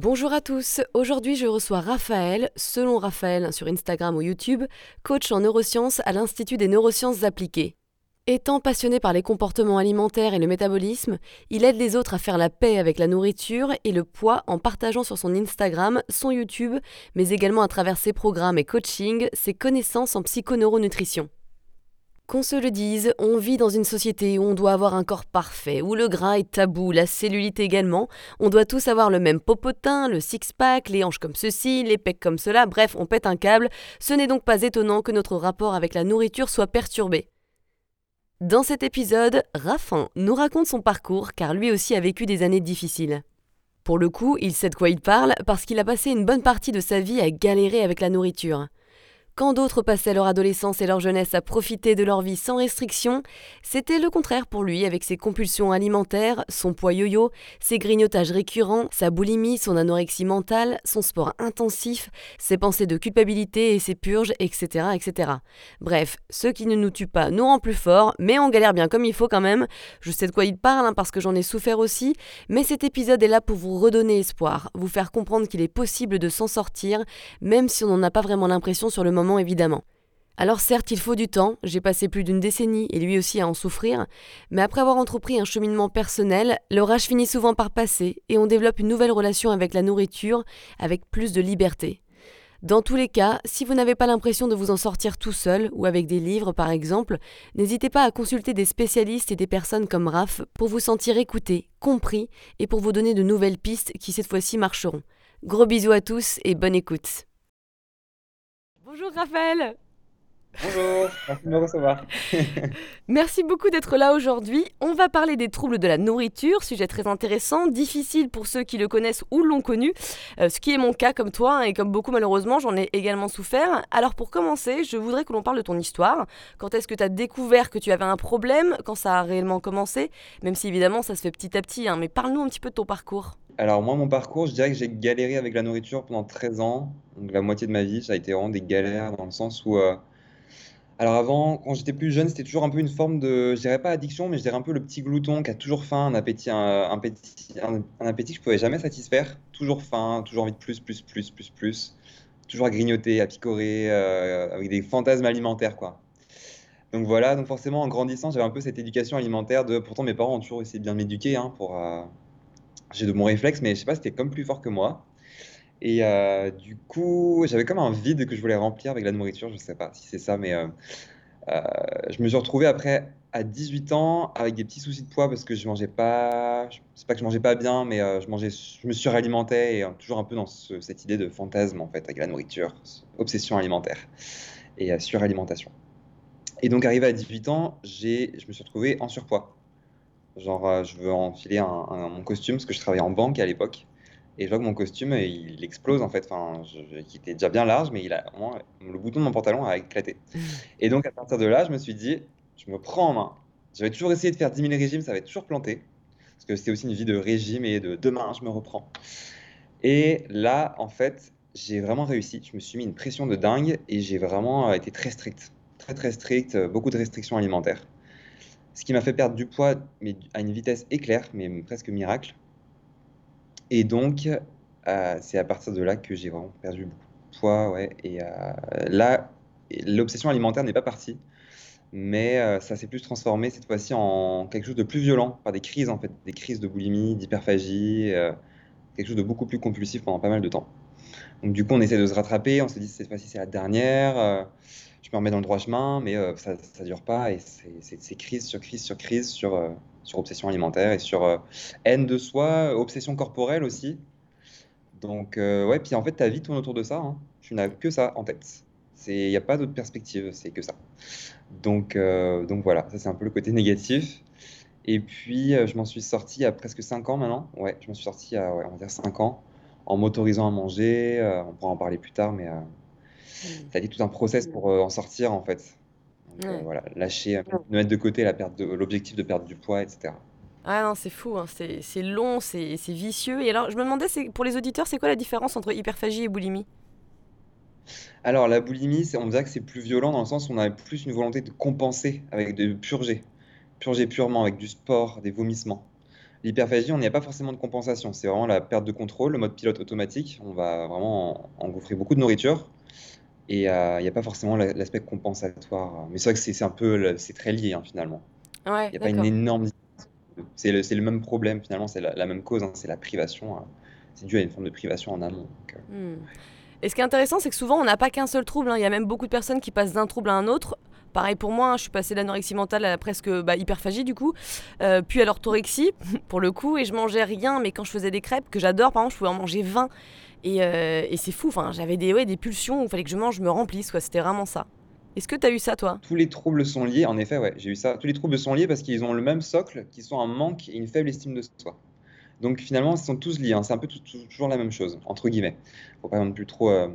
Bonjour à tous, aujourd'hui je reçois Raphaël, selon Raphaël sur Instagram ou YouTube, coach en neurosciences à l'Institut des neurosciences appliquées. Étant passionné par les comportements alimentaires et le métabolisme, il aide les autres à faire la paix avec la nourriture et le poids en partageant sur son Instagram, son YouTube, mais également à travers ses programmes et coaching, ses connaissances en psychoneuronutrition. Qu'on se le dise, on vit dans une société où on doit avoir un corps parfait, où le gras est tabou, la cellulite également, on doit tous avoir le même popotin, le six-pack, les hanches comme ceci, les pecs comme cela, bref, on pète un câble, ce n'est donc pas étonnant que notre rapport avec la nourriture soit perturbé. Dans cet épisode, Raffin nous raconte son parcours car lui aussi a vécu des années difficiles. Pour le coup, il sait de quoi il parle parce qu'il a passé une bonne partie de sa vie à galérer avec la nourriture. Quand d'autres passaient leur adolescence et leur jeunesse à profiter de leur vie sans restriction, c'était le contraire pour lui avec ses compulsions alimentaires, son poids yo-yo, ses grignotages récurrents, sa boulimie, son anorexie mentale, son sport intensif, ses pensées de culpabilité et ses purges, etc., etc. Bref, ce qui ne nous tue pas nous rend plus forts, mais on galère bien comme il faut quand même. Je sais de quoi il parle hein, parce que j'en ai souffert aussi, mais cet épisode est là pour vous redonner espoir, vous faire comprendre qu'il est possible de s'en sortir, même si on n'en a pas vraiment l'impression sur le moment évidemment. Alors certes, il faut du temps, j'ai passé plus d'une décennie et lui aussi à en souffrir, mais après avoir entrepris un cheminement personnel, l'orage finit souvent par passer et on développe une nouvelle relation avec la nourriture avec plus de liberté. Dans tous les cas, si vous n'avez pas l'impression de vous en sortir tout seul ou avec des livres par exemple, n'hésitez pas à consulter des spécialistes et des personnes comme Raph pour vous sentir écouté, compris et pour vous donner de nouvelles pistes qui cette fois-ci marcheront. Gros bisous à tous et bonne écoute. Bonjour Raphaël. Bonjour, merci de me recevoir. Merci beaucoup d'être là aujourd'hui. On va parler des troubles de la nourriture, sujet très intéressant, difficile pour ceux qui le connaissent ou l'ont connu, euh, ce qui est mon cas comme toi hein, et comme beaucoup malheureusement, j'en ai également souffert. Alors pour commencer, je voudrais que l'on parle de ton histoire. Quand est-ce que tu as découvert que tu avais un problème? Quand ça a réellement commencé? Même si évidemment ça se fait petit à petit, hein, mais parle-nous un petit peu de ton parcours. Alors moi, mon parcours, je dirais que j'ai galéré avec la nourriture pendant 13 ans. Donc la moitié de ma vie, ça a été vraiment des galères dans le sens où... euh, Alors avant, quand j'étais plus jeune, c'était toujours un peu une forme de, je dirais pas addiction, mais je dirais un peu le petit glouton qui a toujours faim, un appétit, un, un appétit, que je pouvais jamais satisfaire. Toujours faim, toujours envie de plus, plus, plus, plus, plus. Toujours à grignoter, à picorer, euh, avec des fantasmes alimentaires, quoi. Donc voilà, donc forcément en grandissant, j'avais un peu cette éducation alimentaire de, pourtant mes parents ont toujours essayé de bien m'éduquer, hein, pour, euh, j'ai de bons réflexes, mais je sais pas, c'était comme plus fort que moi. Et euh, du coup, j'avais comme un vide que je voulais remplir avec la nourriture, je sais pas si c'est ça, mais euh, euh, je me suis retrouvé après à 18 ans avec des petits soucis de poids parce que je mangeais pas, c'est pas que je mangeais pas bien, mais je mangeais, je me suralimentais et toujours un peu dans ce- cette idée de fantasme en fait avec la nourriture, obsession alimentaire et suralimentation. Et donc arrivé à 18 ans, j'ai, je me suis retrouvé en surpoids. Genre, euh, je veux enfiler un, un- mon costume parce que je travaillais en banque à l'époque. Et je vois que mon costume, euh, il explose en fait. Enfin, je, je- qui était déjà bien large, mais il a, vraiment- le bouton de mon pantalon a éclaté. Et donc, à partir de là, je me suis dit, je me prends en main. J'avais toujours essayé de faire 10 000 régimes, ça avait toujours planté. Parce que c'était aussi une vie de régime et de demain, je me reprends. Et là, en fait, j'ai vraiment réussi. Je me suis mis une pression de dingue et j'ai vraiment euh, été très strict. Très, très strict, euh, beaucoup de restrictions alimentaires. Ce qui m'a fait perdre du poids, mais à une vitesse éclair, mais presque miracle. Et donc, euh, c'est à partir de là que j'ai vraiment perdu beaucoup de poids, ouais. Et euh, là, l'obsession alimentaire n'est pas partie, mais euh, ça s'est plus transformé cette fois-ci en quelque chose de plus violent, par des crises en fait, des crises de boulimie, d'hyperphagie, quelque chose de beaucoup plus compulsif pendant pas mal de temps. Donc du coup, on essaie de se rattraper, on se dit cette fois-ci c'est la dernière, je me remets dans le droit chemin, mais euh, ça, ça dure pas et c'est crise sur crise sur crise sur, euh, sur obsession alimentaire et sur euh, haine de soi, obsession corporelle aussi. Donc ouais, puis en fait ta vie tourne autour de ça, hein. Tu n'as que ça en tête. Il n'y a pas d'autre perspective, c'est que ça. Donc, donc voilà, ça c'est un peu le côté négatif. Et puis je m'en suis sorti a presque 5 ans maintenant. Ouais, je m'en suis sorti a, ouais, on va dire 5 ans en m'autorisant à manger. on pourra en parler plus tard, mais ça a été tout un process pour euh, en sortir en fait. euh, voilà, lâcher, mettre de côté la perte de l'objectif de perdre du poids, etc. Ah non, c'est fou, hein. c'est long, c'est vicieux. Et alors, je me demandais, pour les auditeurs, c'est quoi la différence entre hyperphagie et boulimie? Alors, la boulimie, on dirait que c'est plus violent dans le sens où on a plus une volonté de compenser, avec de purger. Purger purement, avec du sport, des vomissements. L'hyperphagie, on n'y a pas forcément de compensation. C'est vraiment la perte de contrôle, le mode pilote automatique. On va vraiment engouffrer beaucoup de nourriture. Et euh, il n'y a pas forcément l'aspect compensatoire. Mais c'est vrai que c'est un peu, c'est très lié hein, finalement. Ouais, Il n'y a pas une énorme c'est le, le, même problème finalement, c'est la, même cause, hein, c'est la privation. Hein. C'est dû à une forme de privation en amont. Euh. Hmm. Et ce qui est intéressant, c'est que souvent on n'a pas qu'un seul trouble. Il y a même beaucoup de personnes qui passent d'un trouble à un autre. Pareil pour moi, je suis passée d'anorexie mentale à presque bah, hyperphagie du coup, euh, puis à l'orthorexie pour le coup, et je mangeais rien, mais quand je faisais des crêpes, que j'adore, par exemple, je pouvais en manger 20. Euh, et, c'est fou, enfin, j'avais des, ouais, des pulsions où il fallait que je mange, je me remplisse, quoi. C'était vraiment ça. Est-ce que tu as eu ça, toi? Tous les troubles sont liés, en effet, ouais, j'ai eu ça. Tous les troubles sont liés parce qu'ils ont le même socle, qui sont un manque et une faible estime de soi. Donc finalement, ils sont tous liés, hein. c'est un peu toujours la même chose, entre guillemets. Faut pas euh,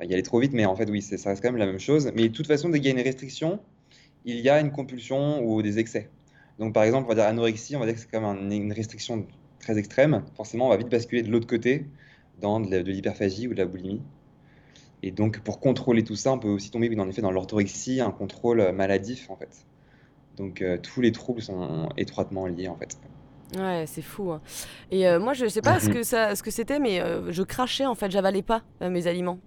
y aller trop vite, mais en fait, oui, ça reste quand même la même chose. Mais de toute façon, dès qu'il y a une restriction, il y a une compulsion ou des excès. Donc par exemple, on va dire anorexie, on va dire que c'est quand même une restriction très extrême. Forcément, on va vite basculer de l'autre côté dans de l'hyperphagie ou de la boulimie. Et donc, pour contrôler tout ça, on peut aussi tomber en effet dans l'orthorexie, un contrôle maladif en fait. Donc, euh, tous les troubles sont étroitement liés en fait. Ouais, c'est fou. Hein. Et euh, moi, je sais pas ce que ça, ce que c'était, mais euh, je crachais en fait, j'avalais pas mes aliments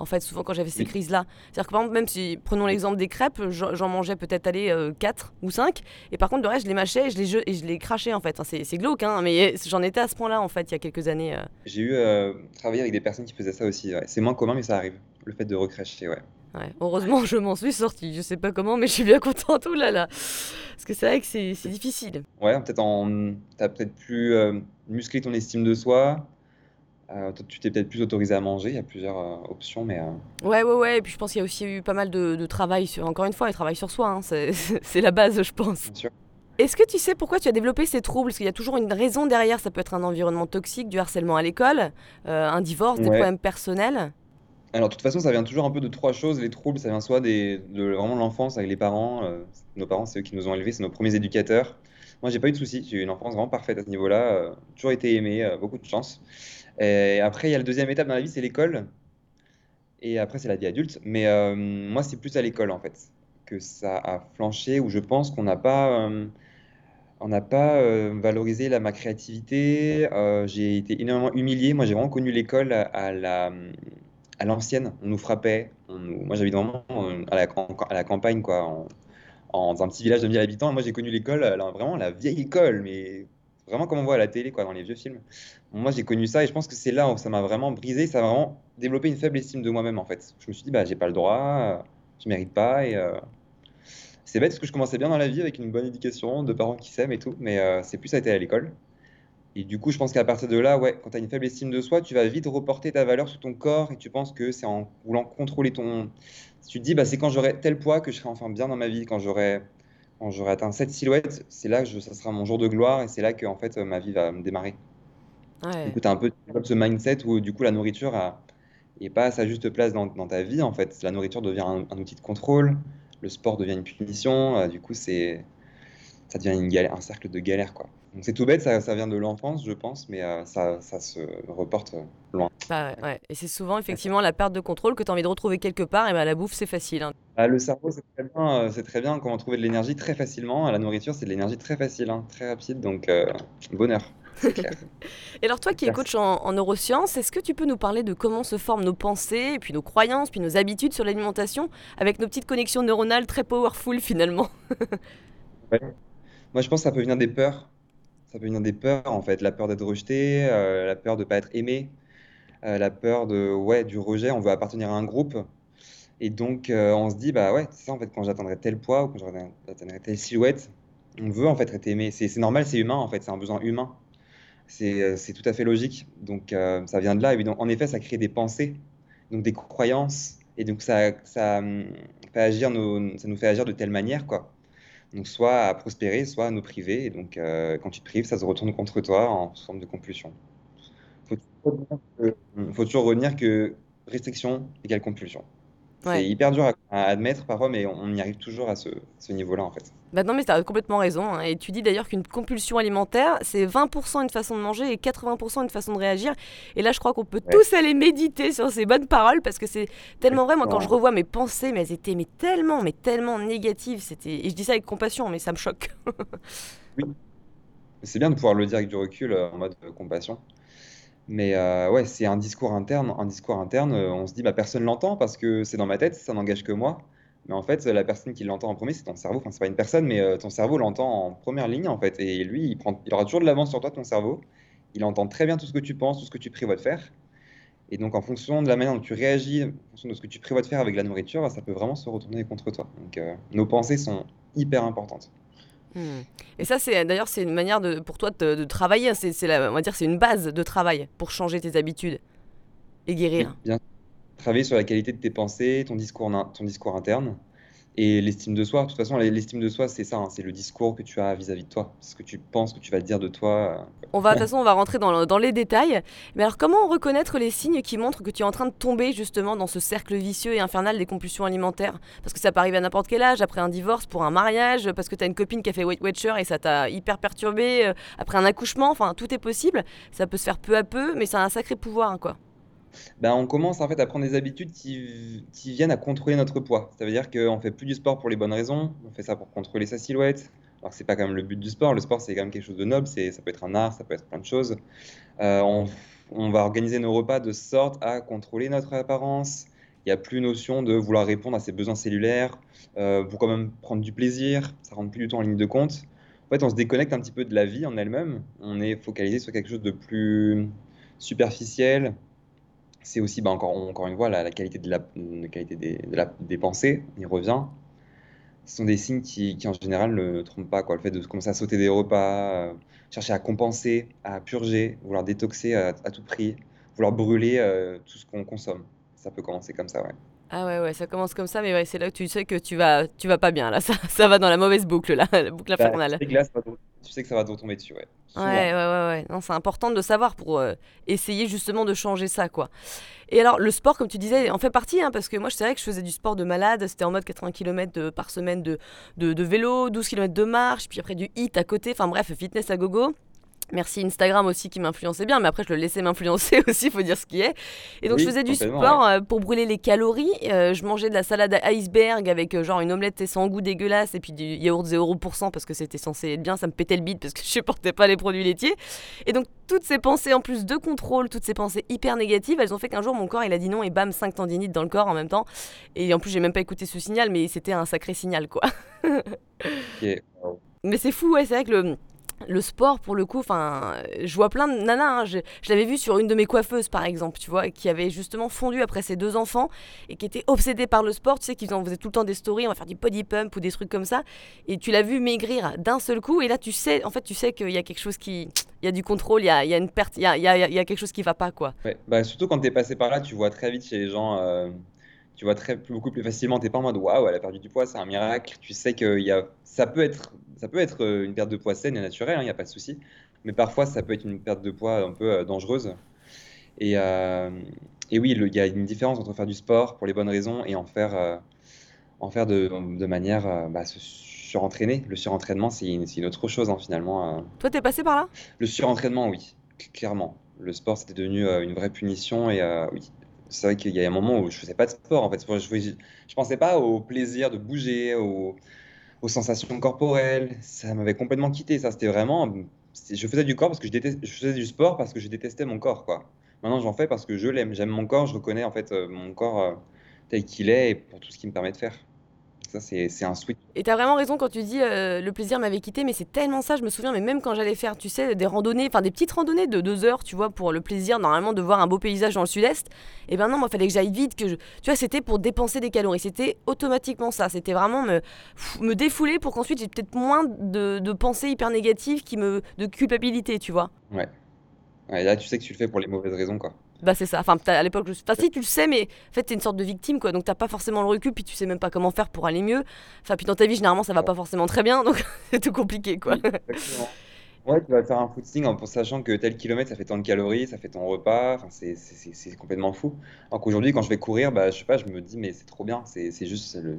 en fait, souvent quand j'avais ces crises-là. C'est-à-dire que par exemple, même si, prenons l'exemple des crêpes, j'en mangeais peut-être aller 4 euh, ou 5, et par contre, le reste, je les mâchais et je les, et je les crachais en fait. c'est glauque, hein, mais j'en étais à ce point-là en fait, il y a quelques années. Euh. J'ai eu euh, travaillé avec des personnes qui faisaient ça aussi. C'est moins commun, mais ça arrive. Le fait de recracher, ouais. Ouais. Heureusement, je m'en suis sortie. Je sais pas comment, mais je suis bien contente. Oh là là. Parce que c'est vrai que c'est difficile. Ouais, peut-être en... T'as peut-être plus musclé ton estime de soi. Euh, tu t'es peut-être plus autorisé à manger, il y a plusieurs euh, options, mais... Euh, ouais, ouais, ouais, et puis je pense qu'il y a aussi eu pas mal de, travail, sur, encore une fois, le travail sur soi, hein, c'est la base, je pense. Bien sûr. Est-ce que tu sais pourquoi tu as développé ces troubles? Parce qu'il y a toujours une raison derrière, ça peut être un environnement toxique, du harcèlement à l'école, un divorce, des problèmes personnels alors, de toute façon, ça vient toujours un peu de trois choses. Les troubles, ça vient soit des, de vraiment l'enfance avec les parents. nos parents, c'est eux qui nous ont élevés, c'est nos premiers éducateurs. Moi, j'ai pas eu de soucis. J'ai eu une enfance vraiment parfaite à ce niveau-là. toujours été aimé, beaucoup de chance. Et après, il y a la deuxième étape dans la vie, c'est l'école. Et après, c'est la vie adulte. Mais euh, moi, c'est plus à l'école, en fait, que ça a flanché, où je pense qu'on n'a pas, euh, on n'a pas euh, valorisé la, ma créativité. j'ai été énormément humilié. Moi, j'ai vraiment connu l'école à, la, à l'ancienne. On nous frappait. moi, j'habite vraiment à la, campagne, quoi, en, dans un petit village de 1000 habitants. Moi, j'ai connu l'école, vraiment la vieille école, mais vraiment comme on voit à la télé, quoi, dans les vieux films. Moi, j'ai connu ça et je pense que c'est là où ça m'a vraiment brisé, ça m'a vraiment développé une faible estime de moi-même, en fait. Je me suis dit, bah, j'ai pas le droit, je mérite pas et euh, c'est bête parce que je commençais bien dans la vie avec une bonne éducation, de parents qui s'aiment et tout, mais euh, c'est plus ça a été à l'école. Et du coup, je pense qu'à partir de là, ouais, quand tu as une faible estime de soi, tu vas vite reporter ta valeur sur ton corps et tu penses que c'est en voulant contrôler ton. Tu te dis, bah, c'est quand j'aurai tel poids que je serai enfin bien dans ma vie, quand j'aurai quand j'aurai atteint cette silhouette, c'est là que je, ça sera mon jour de gloire et c'est là que en fait ma vie va me démarrer. Du coup, tu as un peu ce mindset où du coup la nourriture n'est pas à sa juste place dans, dans, ta vie en fait. La nourriture devient un, outil de contrôle, le sport devient une punition, euh, du coup c'est ça devient une galère, un cercle de galère quoi. Donc c'est tout bête, ça, ça, vient de l'enfance, je pense, mais euh, ça, ça, se reporte loin. Bah, ouais. Et c'est souvent effectivement la perte de contrôle que tu as envie de retrouver quelque part, et bah, la bouffe c'est facile. Hein. Ah, le cerveau, c'est très, bien, euh, c'est très bien comment trouver de l'énergie très facilement. La nourriture, c'est de l'énergie très facile, hein, très rapide, donc euh, bonheur. Clair. et alors toi qui es coach en, en neurosciences, est-ce que tu peux nous parler de comment se forment nos pensées, et puis nos croyances, puis nos habitudes sur l'alimentation, avec nos petites connexions neuronales très powerful finalement? Ouais. Moi je pense que ça peut venir des peurs ça peut venir des peurs, en fait. La peur d'être rejeté, euh, la peur de ne pas être aimé, la peur de, ouais, du rejet. On veut appartenir à un groupe. Et donc, euh, on se dit, bah ouais, c'est ça, en fait, quand j'atteindrai tel poids ou quand j'atteindrai telle silhouette, on veut, en fait, être aimé. C'est normal, c'est humain, en fait, c'est un besoin humain. C'est tout à fait logique. Donc, ça vient de là. Évidemment. En effet, ça crée des pensées, donc des croyances. Et donc, ça, ça, hum, ça nous fait agir de telle manière, quoi. Donc soit à prospérer, soit à nous priver. Et donc euh, quand tu te prives, ça se retourne contre toi en forme de compulsion. Il faut, toujours retenir que restriction égale compulsion. C'est hyper dur à, admettre parfois, mais on y arrive toujours à ce, niveau-là en fait. Bah non, mais tu as complètement raison. Hein. Et tu dis d'ailleurs qu'une compulsion alimentaire, c'est 20% une façon de manger et 80% une façon de réagir. Et là, je crois qu'on peut tous aller méditer sur ces bonnes paroles parce que c'est tellement vrai. Moi, quand je revois mes pensées, mais elles étaient mais tellement, mais tellement négatives. C'était... Et je dis ça avec compassion, mais ça me choque. oui. C'est bien de pouvoir le dire avec du recul euh, en mode compassion. Mais euh, ouais, c'est un discours interne. Un discours interne, euh, on se dit, bah, personne l'entend parce que c'est dans ma tête, ça n'engage que moi. Mais en fait, la personne qui l'entend en premier, c'est ton cerveau. Enfin, c'est pas une personne, mais euh, ton cerveau l'entend en première ligne, en fait. Et lui, il, prend, il aura toujours de l'avance sur toi, ton cerveau. Il entend très bien tout ce que tu penses, tout ce que tu prévois de faire. Et donc, en fonction de la manière dont tu réagis, en fonction de ce que tu prévois de faire avec la nourriture, ça peut vraiment se retourner contre toi. Donc, nos pensées sont hyper importantes. Et ça, c'est d'ailleurs, c'est une manière de, pour toi de, travailler. C'est, on va dire, c'est une base de travail pour changer tes habitudes et guérir. bien. Travailler sur la qualité de tes pensées, ton discours, ton discours interne, et l'estime de soi, de toute façon, l'estime de soi, c'est ça, hein, c'est le discours que tu as vis-à-vis de toi, ce que tu penses, que tu vas dire de toi. Euh, on va, de toute façon, on va rentrer dans, dans, les détails. Mais alors, comment reconnaître les signes qui montrent que tu es en train de tomber justement dans ce cercle vicieux et infernal des compulsions alimentaires? Parce que ça peut arriver à n'importe quel âge, après un divorce, pour un mariage, parce que tu as une copine qui a fait Weight Watcher et ça t'a hyper perturbé, euh, après un accouchement, enfin, tout est possible. Ça peut se faire peu à peu, mais ça a un sacré pouvoir, quoi. Ben, on commence en fait à prendre des habitudes qui, viennent à contrôler notre poids. Ça veut dire qu'on fait plus du sport pour les bonnes raisons, on fait ça pour contrôler sa silhouette. Alors c'est pas quand même le but du sport. Le sport c'est quand même quelque chose de noble, c'est ça peut être un art, ça peut être plein de choses. Euh, on, on va organiser nos repas de sorte à contrôler notre apparence. Il n'y a plus notion de vouloir répondre à ses besoins cellulaires, euh, pour quand même prendre du plaisir. Ça rentre plus du tout en ligne de compte. En fait, on se déconnecte un petit peu de la vie en elle-même. On est focalisé sur quelque chose de plus superficiel, c'est aussi, bah, encore, encore une fois, la, qualité, de la, qualité des, des pensées, il revient. Ce sont des signes qui, qui en général, ne trompent pas. Quoi. Le fait de commencer à sauter des repas, euh, chercher à compenser, à purger, vouloir détoxer à, tout prix, vouloir brûler euh, tout ce qu'on consomme. Ça peut commencer comme ça, ouais. Ah ouais, ouais, ça commence comme ça, mais ouais, c'est là que tu sais que tu vas, tu vas pas bien, là. Ça, ça va dans la mauvaise boucle, là, la boucle bah, infernale tu sais que ça va te retomber dessus, ouais. Ouais, ouais, ouais, ouais. C'est important de le savoir pour euh, essayer justement de changer ça, quoi. Et alors, le sport, comme tu disais, en fait partie, hein, parce que moi, je savais que je faisais du sport de malade. C'était en mode 80 km par semaine de, de, de, vélo, 12 km de marche, puis après du hit à côté. Enfin bref, fitness à gogo. Merci Instagram aussi qui m'influençait bien, mais après je le laissais m'influencer aussi, il faut dire ce qui est. Et donc je faisais du sport euh, pour brûler les calories. Euh, je mangeais de la salade à iceberg avec euh, genre une omelette sans goût dégueulasse et puis du yaourt 0% parce que c'était censé être bien, ça me pétait le bide parce que je supportais pas les produits laitiers. Et donc toutes ces pensées en plus de contrôle, toutes ces pensées hyper négatives, elles ont fait qu'un jour mon corps il a dit non et bam 5 tendinites dans le corps en même temps. Et en plus j'ai même pas écouté ce signal, mais c'était un sacré signal quoi. Mais c'est fou, ouais, c'est vrai que le le sport, pour le coup, enfin, je vois plein de nanas. Hein. je, l'avais vu sur une de mes coiffeuses, par exemple, tu vois, qui avait justement fondu après ses deux enfants et qui était obsédée par le sport. Tu sais, qu'ils en faisaient tout le temps des stories, on va faire du body pump ou des trucs comme ça. Et tu l'as vu maigrir d'un seul coup. Et là, tu sais, en fait, tu sais qu'il y a quelque chose qui, il y a du contrôle, il y a, une perte, il y a, quelque chose qui va pas, quoi. Ouais, bah, surtout quand tu es passé par là, tu vois très vite chez les gens. Euh, tu vois beaucoup plus facilement. Tu n'es pas en mode waouh, elle a perdu du poids, c'est un miracle. Tu sais que y a, ça peut être ça peut être euh, une perte de poids saine et naturelle, il hein, n'y a pas de souci. Mais parfois, ça peut être une perte de poids un peu euh, dangereuse. Et, euh, et oui, il y a une différence entre faire du sport pour les bonnes raisons et en faire, en faire de, de manière bah, se surentraîner. Le surentraînement, c'est une, une, autre chose hein, finalement. Toi, t'es passé par là? Le surentraînement, oui, clairement. Le sport, c'était devenu une vraie punition et oui, c'est vrai qu'il y a un moment où je faisais pas de sport en fait. Je, je, je pensais pas au plaisir de bouger, au, aux sensations corporelles. Ça m'avait complètement quitté. Ça, c'était vraiment. Je faisais du corps parce que je déteste, je faisais du sport parce que je détestais mon corps, quoi. Maintenant, j'en fais parce que je l'aime. J'aime mon corps. Je reconnais en fait euh, mon corps euh, tel qu'il est et pour tout ce qu'il me permet de faire. Ça, c'est un switch. Et tu as vraiment raison quand tu dis euh, le plaisir m'avait quitté, mais c'est tellement ça, je me souviens, mais même quand j'allais faire, tu sais, des randonnées, enfin des petites randonnées de deux heures, tu vois, pour le plaisir normalement de voir un beau paysage dans le sud-est, et ben non, moi, il fallait que j'aille vite, que je... tu vois, c'était pour dépenser des calories, c'était automatiquement ça, c'était vraiment me, me défouler pour qu'ensuite j'ai peut-être moins de, de pensées hyper négatives, qui me... de culpabilité, tu vois. Ouais. ouais. Là, tu sais que tu le fais pour les mauvaises raisons, quoi. Bah c'est ça. Enfin, à l'époque, je... enfin si tu le sais, mais en fait t'es une sorte de victime quoi. Donc t'as pas forcément le recul, puis tu sais même pas comment faire pour aller mieux. Enfin puis dans ta vie généralement ça va pas forcément très bien, donc c'est tout compliqué quoi. exactement. Ouais, tu vas faire un footing en sachant que tel kilomètre, ça fait tant de calories, ça fait ton repas. Enfin, c'est c'est- c'est- c'est complètement fou. Alors qu'aujourd'hui, quand je vais courir, bah, je sais pas, je me dis, mais c'est trop bien. C'est c'est juste, le...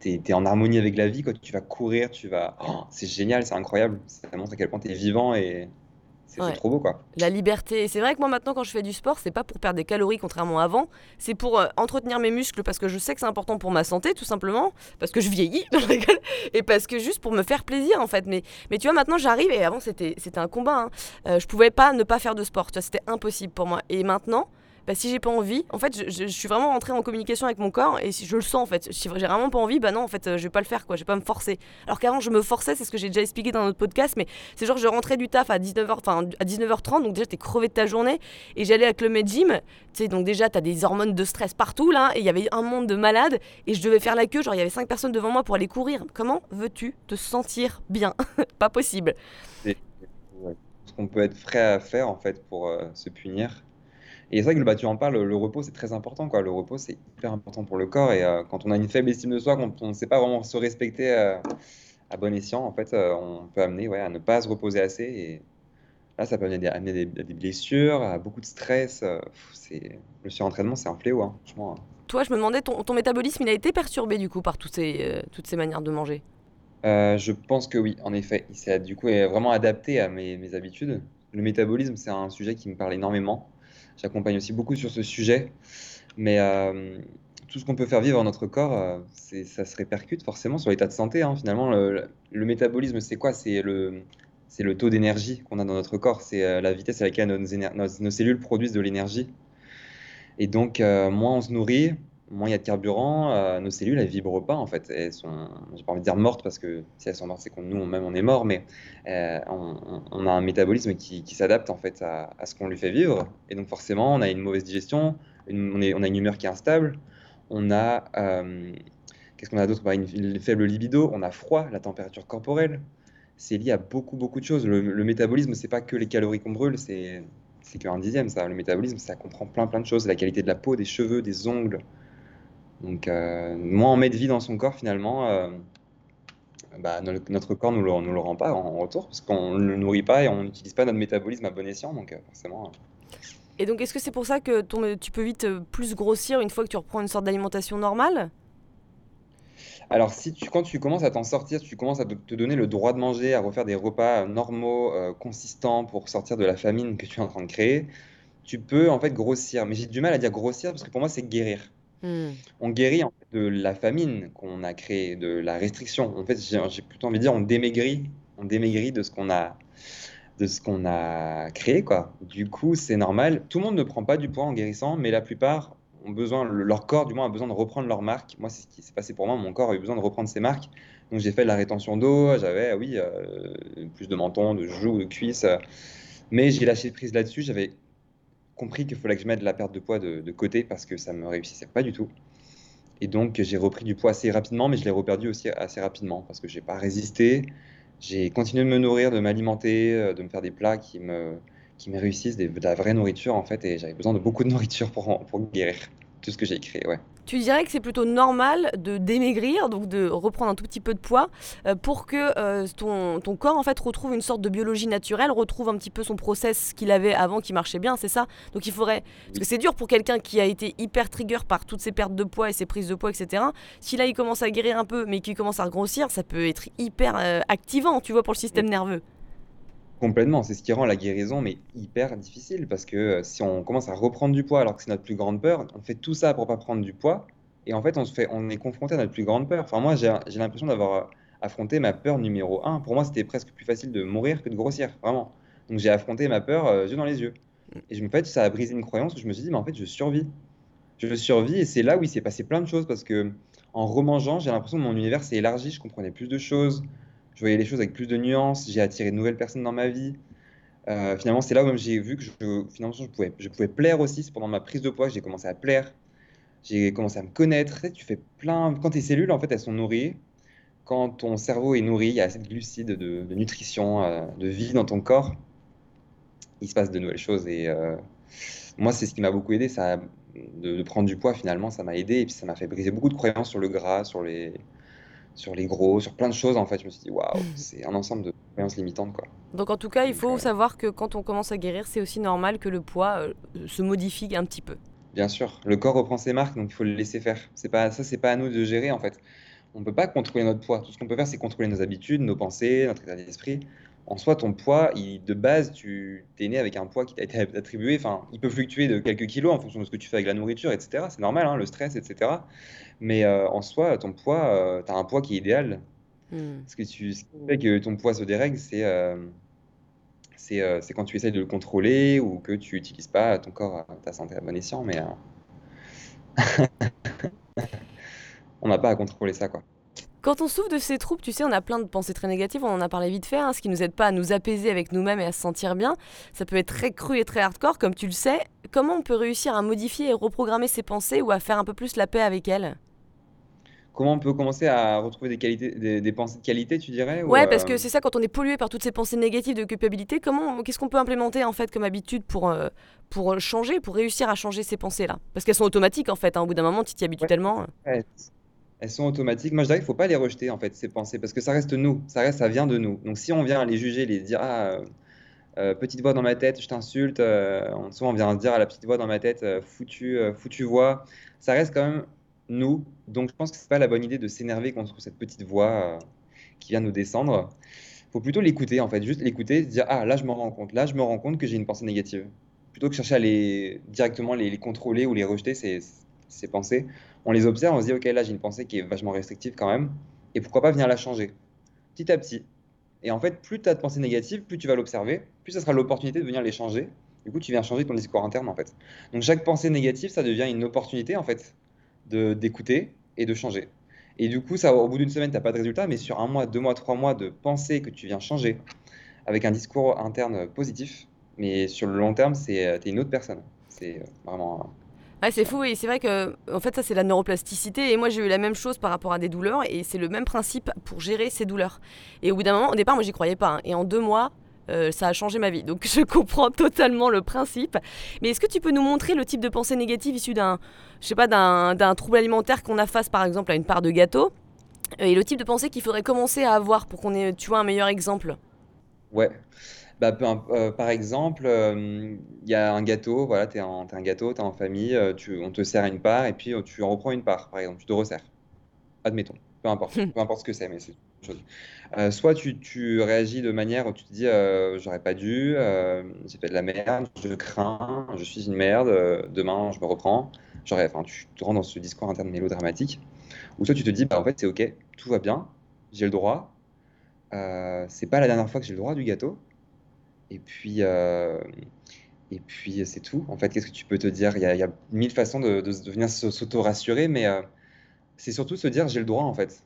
t'es, t'es en harmonie avec la vie. Quand tu vas courir, tu vas. Oh, c'est génial, c'est incroyable. Ça montre à quel point t'es vivant et c'est Ouais. trop beau, quoi. La liberté. Et c'est vrai que moi maintenant quand je fais du sport, c'est pas pour perdre des calories contrairement à avant, c'est pour euh, entretenir mes muscles parce que je sais que c'est important pour ma santé tout simplement, parce que je vieillis, et parce que juste pour me faire plaisir en fait. Mais, mais tu vois maintenant j'arrive et avant c'était c'était un combat. hein. Euh, je pouvais pas ne pas faire de sport, c'était impossible pour moi. Et maintenant, bah, si j'ai pas envie, en fait je, suis vraiment rentrée en communication avec mon corps et si je le sens en fait. Si j'ai vraiment pas envie, bah non en fait euh, je vais pas le faire quoi, je vais pas me forcer. Alors qu'avant je me forçais, c'est ce que j'ai déjà expliqué dans notre podcast, mais c'est genre je rentrais du taf à 19h, enfin à 19h30, donc déjà t'es crevé de ta journée et j'allais avec le Med Gym, tu sais donc déjà t'as des hormones de stress partout là et il y avait un monde de malades et je devais faire la queue, genre il y avait cinq personnes devant moi pour aller courir. Comment veux-tu te sentir bien? Pas possible. C'est ouais, ce qu'on peut être prêt à faire, en fait, pour euh, se punir. Et c'est vrai que bah, tu en parles, le repos c'est très important quoi. Le repos c'est hyper important pour le corps et euh, quand on a une faible estime de soi, quand on ne sait pas vraiment se respecter euh, à bon escient, en fait, euh, on peut amener ouais, à ne pas se reposer assez et là ça peut amener, des, amener des, à des blessures, à beaucoup de stress. c'est le surentraînement c'est un fléau, hein, franchement. Toi je me demandais, ton, ton métabolisme il a été perturbé du coup par toutes ces, toutes ces manières de manger? Je pense que oui, en effet, il s'est du coup vraiment adapté à mes, mes habitudes. Le métabolisme c'est un sujet qui me parle énormément. J'accompagne aussi beaucoup sur ce sujet, mais euh, tout ce qu'on peut faire vivre dans notre corps, euh, ça se répercute forcément sur l'état de santé. hein. Finalement, le, métabolisme, c'est quoi? C'est le, le taux d'énergie qu'on a dans notre corps. C'est euh, la vitesse à laquelle nos, cellules produisent de l'énergie. Et donc, moins on se nourrit, moins il y a de carburant, euh, nos cellules, elles vibrent pas en fait. Elles sont, j'ai pas envie de dire mortes parce que si elles sont mortes, c'est qu'on nous, on- est mort, mais euh, on, a un métabolisme qui, qui s'adapte en fait à, à ce qu'on lui fait vivre. Et donc, forcément, on a une mauvaise digestion, on, est- on a une humeur qui est instable, on a, euh, qu'est-ce qu'on a d'autre? Bah, une, une faible libido, on a froid, la température corporelle. C'est lié à beaucoup, beaucoup de choses. Le, le métabolisme, c'est pas que les calories qu'on brûle, c'est c'est qu'un dixième, ça. Le métabolisme, ça comprend plein, plein de choses. La qualité de la peau, des cheveux, des ongles. Donc, euh, moins on met de vie dans son corps, finalement, euh, bah, no- notre corps nous le, nous le rend pas en retour, parce qu'on ne le nourrit pas et on n'utilise pas notre métabolisme à bon escient. Donc, euh, forcément, Et donc est-ce que c'est pour ça que ton, tu peux vite plus grossir une fois que tu reprends une sorte d'alimentation normale? Alors, si tu, quand tu commences à t'en sortir, tu commences à te, donner le droit de manger, à refaire des repas normaux, euh, consistants pour sortir de la famine que tu es en train de créer, tu peux en fait grossir. Mais j'ai du mal à dire grossir parce que pour moi, c'est guérir. Hmm. On guérit de la famine qu'on a créée, de la restriction. En fait, j'ai plutôt envie de dire on démaigrit, on démaigrit de ce qu'on a, de ce qu'on a créé, quoi. Du coup, c'est normal. Tout le monde ne prend pas du poids en guérissant, mais la plupart ont besoin, le- leur corps, du moins, a besoin de reprendre leur marque. Moi, c'est ce qui s'est passé pour moi. Mon corps a eu besoin de reprendre ses marques. Donc, j'ai fait de la rétention d'eau. J'avais, oui, euh, plus de menton, de joues, de cuisses. mais j'ai lâché prise là-dessus. J'avais compris qu'il fallait que je mette la perte de poids de, côté parce que ça me réussissait pas du tout. Et donc, j'ai repris du poids assez rapidement, mais je l'ai reperdu aussi assez rapidement parce que j'ai pas résisté. J'ai continué de me nourrir, de m'alimenter, euh, de me faire des plats qui me, qui me réussissent, de la vraie nourriture en fait. Et j'avais besoin de beaucoup de nourriture pour, pour guérir tout ce que j'ai créé, ouais. Tu dirais que c'est plutôt normal de démaigrir, donc de reprendre un tout petit peu de poids, euh, pour que euh, ton, ton corps en fait retrouve une sorte de biologie naturelle, retrouve un petit peu son process qu'il avait avant qui marchait bien, c'est ça? Donc il faudrait... Parce que c'est dur pour quelqu'un qui a été hyper trigger par toutes ces pertes de poids et ces prises de poids, etc. Si là il commence à guérir un peu, mais qu'il commence à grossir, ça peut être hyper euh, activant, tu vois, pour le système nerveux. Complètement, c'est ce qui rend la guérison mais hyper difficile parce que euh, si on commence à reprendre du poids alors que c'est notre plus grande peur, on fait tout ça pour pas prendre du poids et en fait on se fait, on est confronté à notre plus grande peur. Enfin moi j'ai l'impression d'avoir euh, affronté ma peur numéro un. Pour moi c'était presque plus facile de mourir que de grossir, vraiment. Donc j'ai affronté ma peur euh, yeux dans les yeux. Et je me fait ça a brisé une croyance où je me suis dit mais en fait je survis. Je survis et c'est là où il s'est passé plein de choses parce que en remangeant j'ai l'impression que mon univers s'est élargi, je comprenais plus de choses. Je voyais les choses avec plus de nuances, j'ai attiré de nouvelles personnes dans ma vie. Euh, finalement, c'est là où j'ai vu que je, finalement, je pouvais, je pouvais plaire aussi. C'est pendant ma prise de poids que j'ai commencé à plaire. J'ai commencé à me connaître. Tu fais plein. Quand tes cellules, en fait, elles sont nourries, quand ton cerveau est nourri, il y a assez de glucides, de, nutrition, euh, de vie dans ton corps, il se passe de nouvelles choses. Et euh, moi, c'est ce qui m'a beaucoup aidé. Ça, de prendre du poids, finalement, ça m'a aidé. Et puis, ça m'a fait briser beaucoup de croyances sur le gras, sur les, sur les gros, sur plein de choses. En fait, je me suis dit, waouh, c'est un ensemble de, croyances limitantes, quoi. Donc en tout cas, il faut euh, savoir que quand on commence à guérir, c'est aussi normal que le poids euh, se modifie un petit peu. bien sûr, le corps reprend ses marques, donc il faut le laisser faire. C'est pas, ça, c'est pas à nous de gérer, en fait. On peut pas contrôler notre poids. Tout ce qu'on peut faire, c'est contrôler nos habitudes, nos pensées, notre état d'esprit. En soi, ton poids, il- de base, tu es né avec un poids qui t'a été attribué. Enfin, il peut fluctuer de quelques kilos en fonction de ce que tu fais avec la nourriture, etc. C'est normal, hein, le stress, etc. Mais euh, en soi, ton poids, tu as un poids qui est idéal. Hmm. Ce que tu, ce qui fait que ton poids se dérègle, c'est euh, c'est euh, c'est quand tu essayes de le contrôler ou que tu n'utilises pas ton corps ta santé à bon escient. Mais euh, on n'a pas à contrôler ça, quoi. Quand on souffre de ces troubles, tu sais, on a plein de pensées très négatives, on en a parlé vite fait, hein, ce qui nous aide pas à nous apaiser avec nous-mêmes et à se sentir bien. Ça peut être très cru et très hardcore, comme tu le sais. Comment on peut réussir à modifier et reprogrammer ses pensées ou à faire un peu plus la paix avec elles? Comment on peut commencer à retrouver des qualités, des, des pensées de qualité, tu dirais, ou, Ouais, parce euh, que c'est ça, quand on est pollué par toutes ces pensées négatives de culpabilité, comment, qu'est-ce qu'on peut implémenter en fait comme habitude pour, euh, pour changer, pour réussir à changer ces pensées-là? Parce qu'elles sont automatiques en fait, hein, au bout d'un moment, tu t'y habitues Ouais. tellement. Ouais, elles sont automatiques. Moi, je dirais qu'il ne faut pas les rejeter, en fait, ces pensées, parce que ça reste nous, ça reste, ça vient de nous. Donc, si on vient les juger, les dire, ah, euh, petite voix dans ma tête, je t'insulte, on- souvent on vient dire à la petite voix dans ma tête, foutu, foutu voix, ça reste quand même nous. Donc, je pense que c'est pas la bonne idée de s'énerver contre cette petite voix euh, qui vient nous descendre. Il faut plutôt l'écouter, en fait, juste l'écouter, dire, ah, là, je me rends compte, là, je me rends compte que j'ai une pensée négative. Plutôt que chercher à les directement les, les contrôler ou les rejeter, ces, ces pensées on les observe, on se dit, ok, là j'ai une pensée qui est vachement restrictive quand même, et pourquoi pas venir la changer, petit à petit. Et en fait, plus tu as de pensées négatives, plus tu vas l'observer, plus ça sera l'opportunité de venir les changer. Du coup, tu viens changer ton discours interne en fait. Donc chaque pensée négative, ça devient une opportunité en fait d'écouter et de changer. Et du coup, ça, au bout d'une semaine, tu n'as pas de résultat, mais sur un mois, deux mois, trois mois de pensée que tu viens changer avec un discours interne positif, mais sur le long terme, tu es une autre personne. C'est euh, vraiment. Ouais, c'est fou et c'est vrai que en fait ça c'est la neuroplasticité et moi j'ai eu la même chose par rapport à des douleurs et c'est le même principe pour gérer ces douleurs. Et au bout d'un moment, au départ moi j'y croyais pas hein, et en deux mois euh, ça a changé ma vie. Donc je comprends totalement le principe. Mais est-ce que tu peux nous montrer le type de pensée négative issue d'un, je sais pas, d'un, d'un trouble alimentaire qu'on a face par exemple à une part de gâteau euh, et le type de pensée qu'il faudrait commencer à avoir pour qu'on ait, tu vois, un meilleur exemple? Ouais. Bah, euh, par exemple, euh, il y a un gâteau, voilà, tu es un gâteau, tu es en famille, tu, on te sert une part et puis tu en reprends une part, par exemple, tu te resserres. Admettons, peu importe, peu importe ce que c'est, mais c'est Euh, soit tu, réagis de manière où tu te dis, euh, j'aurais pas dû, euh, j'ai fait de la merde, je crains, je suis une merde, euh, demain je me reprends. Tu te rends dans ce discours interne mélodramatique. Ou soit tu te dis, bah, en fait, c'est ok, tout va bien, j'ai le droit, c'est pas la dernière fois que j'ai le droit du gâteau. Et puis, et puis c'est tout. En fait, qu'est-ce que tu peux te dire? Il y a, mille façons de, de, venir se- s'auto-rassurer, mais c'est surtout se dire j'ai le droit en fait.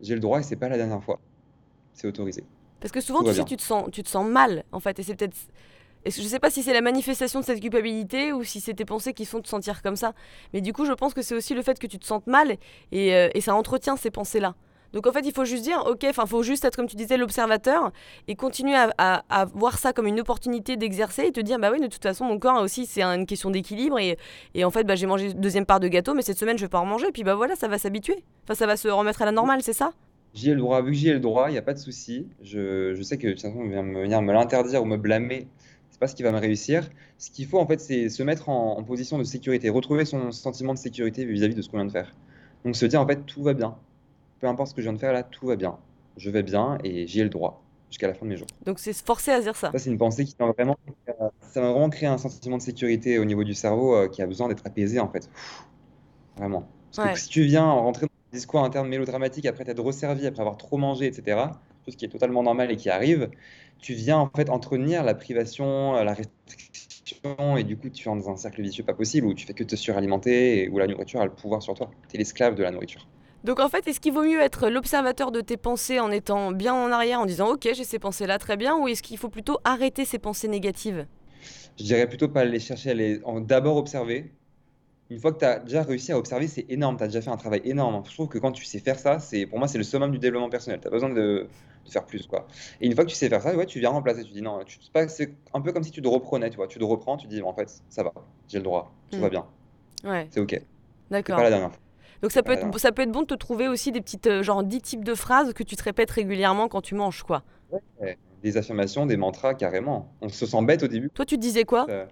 J'ai le droit et c'est pas la dernière fois. C'est autorisé. Parce que souvent Tout tu sais tu te sens, tu te sens mal en fait et c'est peut-être je sais pas si c'est la manifestation de cette culpabilité ou si c'est tes pensées qui font te sentir comme ça. Mais du coup, je pense que c'est aussi le fait que tu te sentes mal et, euh, et ça entretient ces pensées-là. Donc en fait, il faut juste dire, ok, enfin, faut juste être comme tu disais l'observateur et continuer à, à- à voir ça comme une opportunité d'exercer et te dire, bah oui, de toute façon, mon corps aussi, c'est une question d'équilibre et, et en fait, bah, j'ai mangé deuxième part de gâteau, mais cette semaine, je vais pas en manger. Puis bah voilà, ça va s'habituer. Enfin, ça va se remettre à la normale, c'est ça? J'y ai le droit, vu que j'y ai le droit, il n'y a pas de souci. Je, je sais que toute façon, venir me, l'interdire ou me blâmer, c'est pas ce qui va me réussir. Ce qu'il faut en fait, c'est se mettre en, en position de sécurité, retrouver son sentiment de sécurité vis-à-vis de ce qu'on vient de faire. Donc se dire en fait, tout va bien. Peu importe ce que je viens de faire là, tout va bien. Je vais bien et j'y ai le droit jusqu'à la fin de mes jours. Donc c'est se forcer à dire ça? Ça, c'est une pensée qui m'a vraiment, euh, ça m'a vraiment créé un sentiment de sécurité au niveau du cerveau euh, qui a besoin d'être apaisé en fait. Vraiment. Parce que si tu viens rentrer dans discours interne mélodramatique après t'être resservi, après avoir trop mangé, etc., chose qui est totalement normale et qui arrive, tu viens en fait entretenir la privation, euh, la restriction, et du coup tu entres dans un cercle vicieux pas possible où tu fais que te suralimenter et où la nourriture a le pouvoir sur toi. Tu es l'esclave de la nourriture. Donc en fait, est-ce qu'il vaut mieux être l'observateur de tes pensées en étant bien en arrière, en disant ok, j'ai ces pensées-là très bien, ou est-ce qu'il faut plutôt arrêter ces pensées négatives? Je dirais plutôt pas aller chercher à les d'abord observer. Une fois que tu as déjà réussi à observer, c'est énorme. Tu as déjà fait un travail énorme. Je trouve que quand tu sais faire ça, c'est pour moi, c'est le summum du développement personnel. Tu as besoin de, de faire plus. Quoi. Et une fois que tu sais faire ça, ouais, tu viens remplacer. Tu dis non, tu, c'est un peu comme si tu te reprenais. Tu, vois. tu te reprends, tu dis en fait, ça va, j'ai le droit, tout Mm. va bien, Ouais, c'est ok. D'accord. pas la dernière fois. Donc ça peut, être, ça peut être bon de te trouver aussi des petites, euh, genre 10 types de phrases que tu te répètes régulièrement quand tu manges, quoi. Ouais, des affirmations, des mantras, carrément. On se sent bête au début. Toi, tu te disais quoi? Euh,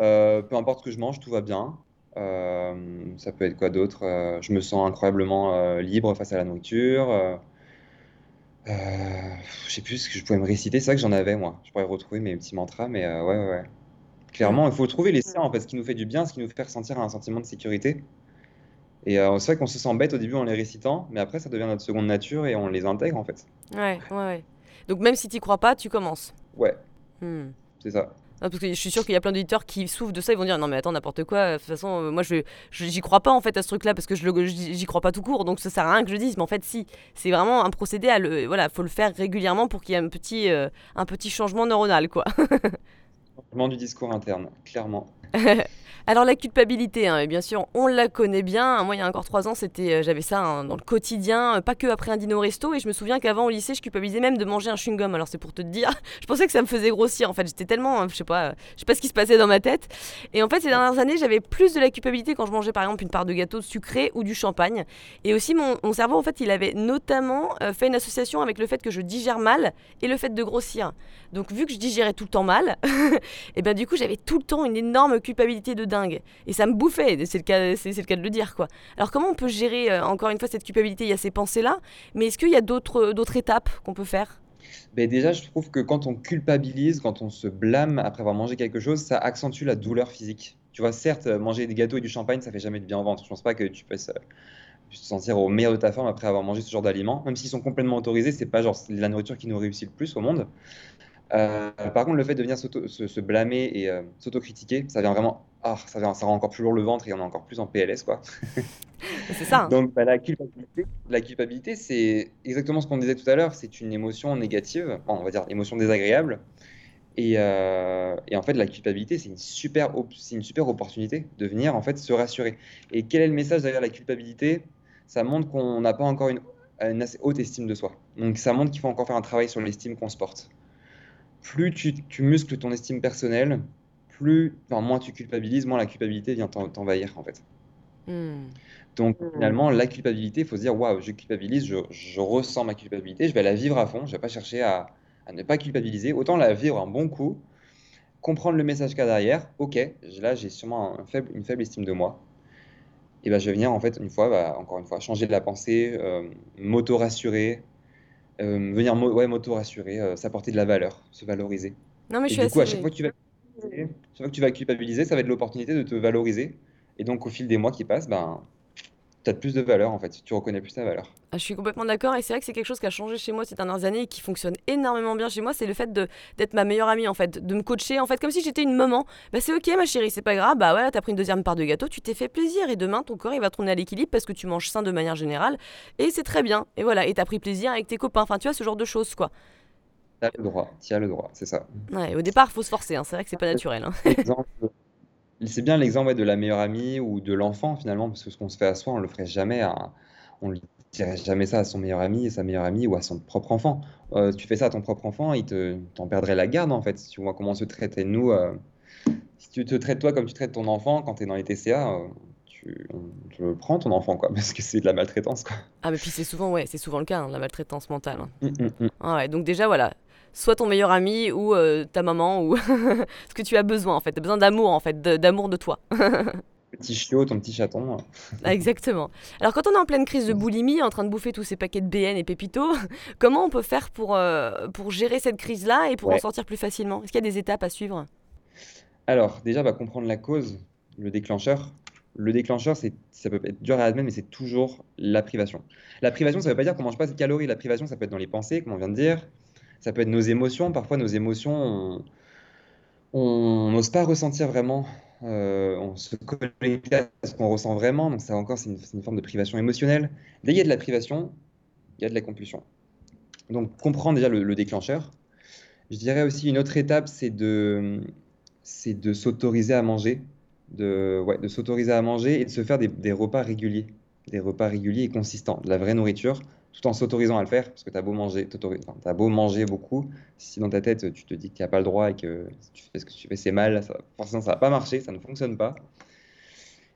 euh, peu importe ce que je mange, tout va bien. Euh, ça peut être quoi d'autre? Euh, je me sens incroyablement euh, libre face à la nourriture. Je sais plus ce que je pouvais me réciter. C'est vrai que j'en avais, moi. Je pourrais retrouver mes petits mantras, mais ouais, ouais, ouais. Clairement, il faut trouver les siens, en fait, ce qui nous fait du bien, ce qui nous fait ressentir un sentiment de sécurité. Et c'est vrai qu'on se sent bête au début en les récitant, mais après, ça devient notre seconde nature et on les intègre, en fait. Ouais, ouais, ouais. Donc même si tu crois pas, tu commences. Ouais, Hmm. c'est ça. Ah, parce que je suis sûre qu'il y a plein d'auditeurs qui souffrent de ça, ils vont dire non mais attends n'importe quoi, de toute façon euh, moi je j'y crois pas en fait à ce truc-là parce que je j'y crois pas tout court donc ça sert à rien que je dise mais en fait si c'est vraiment un procédé à le voilà faut le faire régulièrement pour qu'il y ait un petit euh, un petit changement neuronal quoi. Changement du discours interne, clairement. Alors la culpabilité, hein, bien sûr, on la connaît bien. Moi, il y a encore trois ans, c'était, euh, j'avais ça hein, dans le quotidien, euh, pas que après un dîner au resto. Et je me souviens qu'avant au lycée, je culpabilisais même de manger un chewing-gum. Alors c'est pour te dire, je pensais que ça me faisait grossir. En fait, j'étais tellement, euh, je sais pas, euh, je sais pas ce qui se passait dans ma tête. Et en fait, ces dernières années, j'avais plus de la culpabilité quand je mangeais par exemple une part de gâteau sucré ou du champagne. Et aussi, mon, cerveau, en fait, il avait notamment fait une association avec le fait que je digère mal et le fait de grossir. Donc vu que je digérais tout le temps mal, et ben du coup j'avais tout le temps une énorme culpabilité de et ça me bouffait c'est le cas c'est le cas de le dire quoi alors comment on peut gérer euh, encore une fois cette culpabilité? Il y a ces pensées là mais est-ce qu'il y a d'autres d'autres étapes qu'on peut faire? Ben déjà, je trouve que quand on culpabilise, quand on se blâme après avoir mangé quelque chose, ça accentue la douleur physique. Tu vois, certes, euh, manger des gâteaux et du champagne, ça fait jamais de bien au ventre. Je pense pas que tu puisses euh, te sentir au meilleur de ta forme après avoir mangé ce genre d'aliments. Même s'ils sont complètement autorisés, c'est pas genre la nourriture qui nous réussit le plus au monde. Euh, par contre, le fait de venir se, se blâmer et euh, s'autocritiquer, ça vient vraiment, ah, ça vient, ça rend encore plus lourd le ventre et on est encore plus en PLS, quoi. c'est ça hein Donc, bah, la culpabilité, la culpabilité, c'est exactement ce qu'on disait tout à l'heure. C'est une émotion négative, on va dire émotion désagréable. Et, euh, et en fait, la culpabilité, c'est une super, c'est une super opportunité de venir en fait se rassurer. Et quel est le message derrière la culpabilité? Ça montre qu'on n'a pas encore une, une assez haute estime de soi. Donc, ça montre qu'il faut encore faire un travail sur l'estime qu'on se porte. Plus tu, tu muscles ton estime personnelle, plus, enfin, moins tu culpabilises, moins la culpabilité vient t'en- t'envahir en fait. Hmm. Donc finalement, la culpabilité, il faut se dire, waouh, je culpabilise, je, je ressens ma culpabilité, je vais la vivre à fond, je vais pas chercher à, à ne pas culpabiliser, autant la vivre un bon coup, comprendre le message qu'il y a derrière, ok, là j'ai sûrement un faible, une faible estime de moi, et ben je vais venir en fait une fois, bah, encore une fois, changer de la pensée, euh, m'auto-rassurer, euh, venir mo- ouais, m'auto-rassurer, euh, s'apporter de la valeur, se valoriser. non mais je suis du coup, à chaque fois que tu vas culpabiliser, chaque fois que tu vas culpabiliser, ça va être l'opportunité de te valoriser, et donc au fil des mois qui passent, ben tu as plus de valeur en fait, tu reconnais plus ta valeur. Ah, je suis complètement d'accord et c'est vrai que c'est quelque chose qui a changé chez moi ces dernières années et qui fonctionne énormément bien chez moi, c'est le fait d'être ma meilleure amie en fait, de me coacher en fait comme si j'étais une maman. Bah c'est ok ma chérie, c'est pas grave, bah voilà, t'as pris une deuxième part de gâteau, tu t'es fait plaisir et demain ton corps il va tourner à l'équilibre parce que tu manges sain de manière générale et c'est très bien. Et voilà, et t'as pris plaisir avec tes copains, enfin tu vois ce genre de choses quoi. Tu as le droit, tu as le droit, c'est ça. Ouais, au départ faut se forcer, hein, c'est vrai que c'est pas naturel. hein. C'est bien l'exemple ouais, de la meilleure amie ou de l'enfant finalement, parce que ce qu'on se fait à soi, on le ferait jamais à, on ne dirait jamais ça à son meilleur ami et sa meilleure amie ou à son propre enfant. Euh, tu fais ça à ton propre enfant, il te, t'en perdrait la garde en fait, si tu vois comment on se traite. Et nous, euh, si tu te traites toi comme tu traites ton enfant quand tu es dans les TCA, euh, tu, on te le prend ton enfant quoi, parce que c'est de la maltraitance quoi. Ah mais puis c'est souvent ouais, c'est souvent le cas, hein, la maltraitance mentale. hein. Hum, hum, hum. Ah ouais, donc déjà voilà, soit ton meilleur ami ou ta maman ou ce que tu as besoin en fait, t'as besoin d'amour en fait, de- d'amour de toi. Petit chiot, ton petit chaton. Ah, Exactement. Alors quand on est en pleine crise de boulimie, en train de bouffer tous ces paquets de BN et Pépito, comment on peut faire pour, euh, pour gérer cette crise-là et pour en sortir plus facilement? Est-ce qu'il y a des étapes à suivre? Alors, déjà, bah, comprendre la cause, le déclencheur. Le déclencheur, c'est, ça peut être dur à admettre, mais c'est toujours la privation. La privation, ça ne veut pas dire qu'on mange pas de calories. La privation, ça peut être dans les pensées, comme on vient de dire. Ça peut être nos émotions. Parfois, nos émotions, on on n'ose pas ressentir vraiment. Euh, on se connecte à ce qu'on ressent vraiment. Donc, ça encore, c'est une, forme de privation émotionnelle. Dès qu'il y a de la privation, il y a de la compulsion. Donc, comprendre déjà le, le déclencheur. Je dirais aussi une autre étape, c'est de, s'autoriser à manger, de s'autoriser à manger et de se faire des, des repas réguliers, des repas réguliers et consistants, de la vraie nourriture, tout en s'autorisant à le faire, parce que tu as beau manger, enfin, beau manger beaucoup, si dans ta tête tu te dis qu'il n'y a pas le droit et que si tu fais ce que tu fais c'est mal, forcément ça va pas marcher, ça ne fonctionne pas.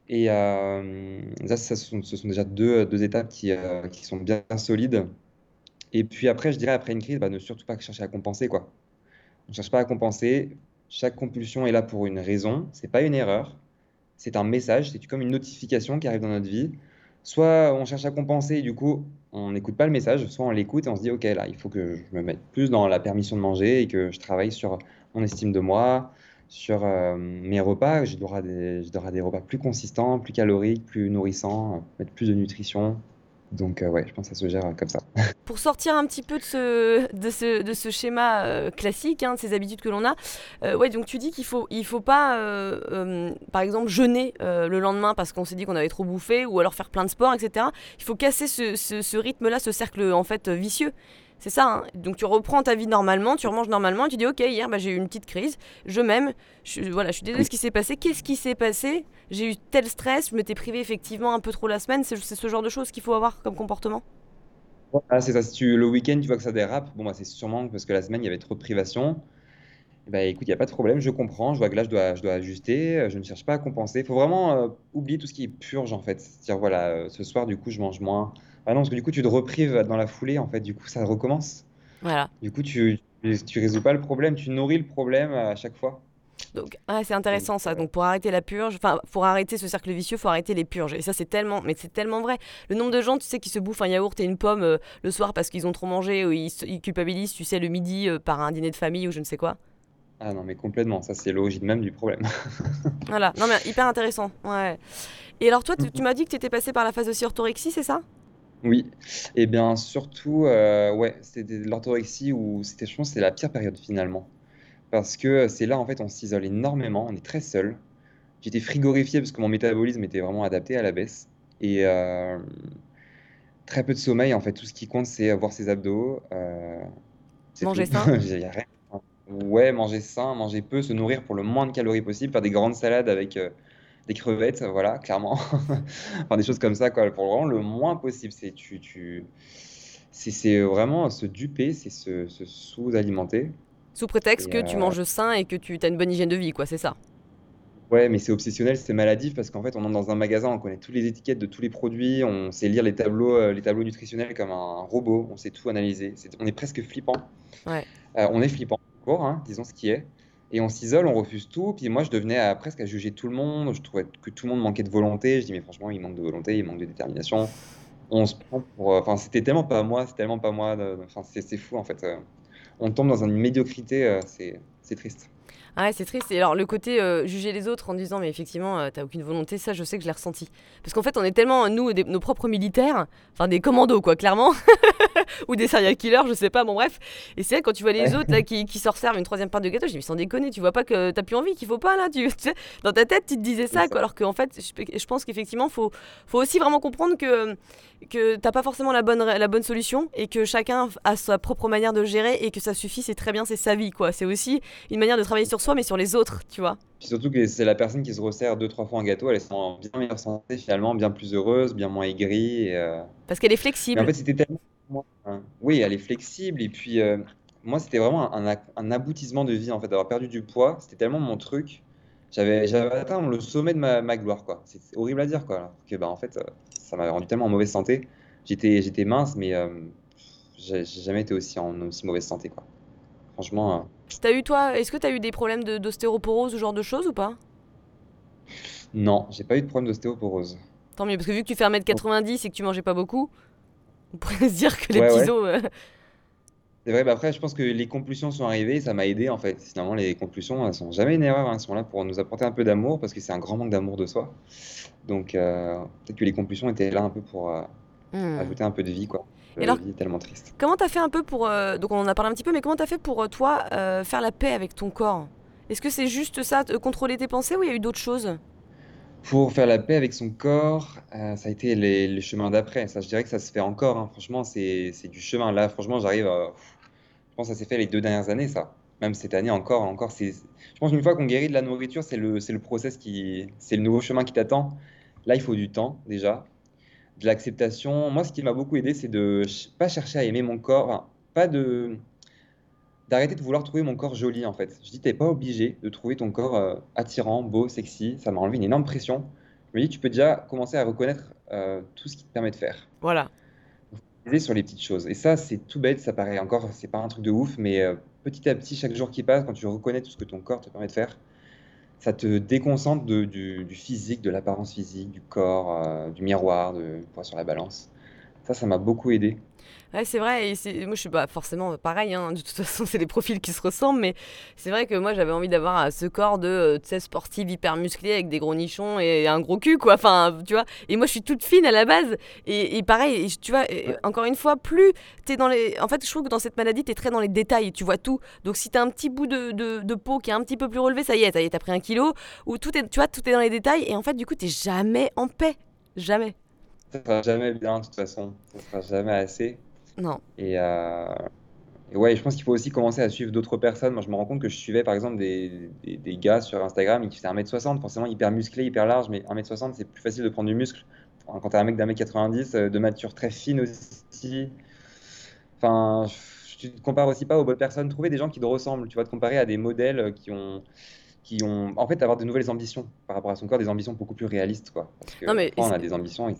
Et euh, ça, ça, ce sont, ce sont déjà deux, deux étapes qui, euh, qui sont bien solides. Et puis après, je dirais, après une crise, bah, ne surtout pas chercher à compenser, quoi. On ne cherche pas à compenser. Chaque compulsion est là pour une raison. C'est pas une erreur. C'est un message. C'est comme une notification qui arrive dans notre vie. Soit on cherche à compenser et du coup, on n'écoute pas le message. Soit on l'écoute et on se dit, OK, là, il faut que je me mette plus dans la permission de manger et que je travaille sur mon estime de moi, sur euh, mes repas. Je dois des, des repas plus consistants, plus caloriques, plus nourrissants, mettre plus de nutrition. Donc euh, ouais, je pense que ça se gère euh, comme ça. Pour sortir un petit peu de ce, de ce, de ce schéma euh, classique, hein, de ces habitudes que l'on a, ouais, donc tu dis qu'il faut, il faut pas, par exemple, jeûner le lendemain parce qu'on s'est dit qu'on avait trop bouffé, ou alors faire plein de sport, etc. Il faut casser ce, ce, ce rythme-là, ce cercle en fait vicieux. C'est ça. Hein. Donc tu reprends ta vie normalement, tu remanges normalement, et tu dis ok hier bah, j'ai eu une petite crise, je m'aime, je, voilà, je suis désolée de ce qui s'est passé. Qu'est-ce qui s'est passé? J'ai eu tel stress, je m'étais privé effectivement un peu trop la semaine. C'est ce genre de choses qu'il faut avoir comme comportement? Ah, c'est ça. Si le week-end tu vois que ça dérape, bon bah, c'est sûrement parce que la semaine il y avait trop de privation. Bah écoute, il n'y a pas de problème, je comprends, je vois que là je dois, je dois ajuster, euh, je ne cherche pas à compenser. Il faut vraiment euh, oublier tout ce qui est purge en fait. C'est-à-dire voilà, euh, ce soir du coup je mange moins. Ah non, parce que du coup tu te reprives dans la foulée en fait, du coup ça recommence. Voilà. Du coup, tu, tu résous pas le problème, tu nourris le problème à chaque fois. Donc, c'est intéressant ça. Donc, pour arrêter la purge, enfin, pour arrêter ce cercle vicieux, faut arrêter les purges. Et ça, c'est tellement, mais c'est tellement vrai. Le nombre de gens, tu sais, qui se bouffent un yaourt et une pomme euh, le soir parce qu'ils ont trop mangé ou ils, culpabilisent, tu sais, le midi euh, par un dîner de famille ou je ne sais quoi. Ah non, mais complètement. Ça, c'est l'origine même du problème. voilà. Non, mais hyper intéressant. Ouais. Et alors, toi, tu, tu m'as dit que tu étais passé par la phase aussi orthorexie, c'est ça? Oui, et bien surtout, euh, ouais, c'était l'orthorexie où c'était, je pense, c'est la pire période finalement. Parce que c'est là, en fait, on s'isole énormément, on est très seul. J'étais frigorifié parce que mon métabolisme était vraiment adapté à la baisse. Et euh, très peu de sommeil, en fait, tout ce qui compte, c'est avoir ses abdos. Euh, manger sain Ouais, manger sain, manger peu, se nourrir pour le moins de calories possible, faire des grandes salades avec des crevettes, voilà, clairement. enfin, des choses comme ça, quoi, pour vraiment le moins possible. C'est tu, tu... c'est vraiment se duper, c'est se, sous-alimenter. Sous prétexte que tu euh, manges sain et que tu as une bonne hygiène de vie, quoi, c'est ça. Ouais, mais c'est obsessionnel, c'est maladif parce qu'en fait, on entre dans un magasin, on connaît toutes les étiquettes de tous les produits, on sait lire les tableaux, euh, les tableaux nutritionnels comme un robot, on sait tout analyser. on est presque flippant. Ouais. Euh, on est flippant, hein, disons ce qui est. Et on s'isole, on refuse tout. Puis moi, je devenais à, presque à juger tout le monde. Je trouvais que tout le monde manquait de volonté. Je dis, mais franchement, il manque de volonté, il manque de détermination. On se prend pour. Euh, enfin, c'était tellement pas moi, c'est tellement pas moi. Enfin, c'est fou, en fait. Euh. On tombe dans une médiocrité, euh, c'est triste. Ah ouais, c'est triste. Et alors, le côté euh, juger les autres en disant, mais effectivement, euh, t'as aucune volonté, ça, je sais que je l'ai ressenti. Parce qu'en fait, on est tellement, nous, nos propres militaires, enfin des commandos, quoi, clairement, ou des serial killers, je sais pas, bon, bref. Et c'est quand tu vois les autres là, qui, qui se resservent une troisième part de gâteau, je dis, mais sans déconner, tu vois pas que t'as plus envie, qu'il faut pas, là, tu, sais, dans ta tête, tu te disais ça, quoi, alors qu'en fait, je, je pense qu'effectivement, faut, faut aussi vraiment comprendre que, que t'as pas forcément la bonne, la bonne solution et que chacun a sa propre manière de gérer et que ça suffit, c'est très bien, c'est sa vie, quoi. C'est aussi une manière de travailler sur mais sur les autres, tu vois. Puis surtout que c'est la personne qui se resserre deux, trois fois un gâteau, elle est en bien meilleure santé finalement, bien plus heureuse, bien moins aigrie. Euh. Parce qu'elle est flexible. en fait, c'était tellement. Hein. Oui, elle est flexible. Et puis, euh, moi, c'était vraiment un, un, aboutissement de vie, en fait, d'avoir perdu du poids. C'était tellement mon truc. J'avais atteint le sommet de ma, ma gloire, quoi. C'est horrible à dire, quoi. Que, bah, en fait, euh, ça m'avait rendu tellement en mauvaise santé. J'étais mince, mais j'ai jamais été aussi en aussi mauvaise santé, quoi. Franchement. T'as eu toi, est-ce que tu as eu des problèmes d'ostéoporose, ce genre de choses ou pas? Non, j'ai pas eu de problème d'ostéoporose. Tant mieux, parce que vu que tu fais 1m90 et que tu mangeais pas beaucoup, on pourrait se dire que les petits os. Euh, C'est vrai, bah après, je pense que les compulsions sont arrivées, ça m'a aidé en fait. Finalement, les compulsions, elles sont jamais une erreur, hein. elles sont là pour nous apporter un peu d'amour, parce que c'est un grand manque d'amour de soi. Donc, euh, peut-être que les compulsions étaient là un peu pour euh, hmm. ajouter un peu de vie, quoi. Et alors, tellement triste. Comment t'as fait un peu pour. Euh, donc, on en a parlé un petit peu, mais comment t'as fait pour euh, toi euh, faire la paix avec ton corps? Est-ce que c'est juste ça, contrôler tes pensées, ou il y a eu d'autres choses? Pour faire la paix avec son corps, ça a été les, les chemins d'après. Ça, je dirais que ça se fait encore. hein. Franchement, c'est du chemin. Là, franchement, j'arrive. Je pense que ça s'est fait les deux dernières années, ça. Même cette année encore, encore. C'est. Je pense qu'une fois qu'on guérit de la nourriture, c'est le, le process qui, c'est le nouveau chemin qui t'attend. Là, il faut du temps déjà de l'acceptation. Moi, ce qui m'a beaucoup aidé, c'est de pas chercher à aimer mon corps, pas de d'arrêter de vouloir trouver mon corps joli en fait. Je dis t'es pas obligé de trouver ton corps euh, attirant, beau, sexy. Ça m'a enlevé une énorme pression. Je me dis tu peux déjà commencer à reconnaître euh, tout ce qui te permet de faire. Voilà. sur les petites choses. Et ça, c'est tout bête, ça paraît encore, c'est pas un truc de ouf, mais euh, petit à petit, chaque jour qui passe, quand tu reconnais tout ce que ton corps te permet de faire, ça te déconcentre du physique, de l'apparence physique, du corps, euh, du miroir, de poids sur la balance. Ça, ça m'a beaucoup aidé. Ouais, c'est vrai, et moi je suis pas forcément pareil, hein, de toute façon c'est les profils qui se ressemblent, mais c'est vrai que moi j'avais envie d'avoir euh, ce corps de, euh, sportive hyper musclé avec des gros nichons et un gros cul, quoi, enfin, tu vois, et moi je suis toute fine à la base, et, et pareil, tu vois, encore une fois, plus t'es dans les... En fait, je trouve que dans cette maladie, t'es très dans les détails, tu vois tout, donc si t'as un petit bout de, de, de peau qui est un petit peu plus relevé, ça y est, ça y est, t'as pris un kilo, ou tout est, tu vois, tout est dans les détails, et en fait, du coup, t'es jamais en paix, jamais, Ça sera jamais bien, de toute façon. Ça sera jamais assez. Non. Et, euh, et ouais, je pense qu'il faut aussi commencer à suivre d'autres personnes. Moi, je me rends compte que je suivais par exemple des, des, des gars sur Instagram qui faisaient 1m60, forcément hyper musclé, hyper large, mais 1m60, c'est plus facile de prendre du muscle. Quand t'es un mec d'un mètre 90, euh, de mature très fine aussi. Enfin, tu te compares aussi pas aux bonnes personnes. Trouver des gens qui te ressemblent. Tu vas te comparer à des modèles qui ont, qui ont, en fait, avoir de nouvelles ambitions par rapport à son corps, des ambitions beaucoup plus réalistes, quoi. Parce que Non mais on a des ambitions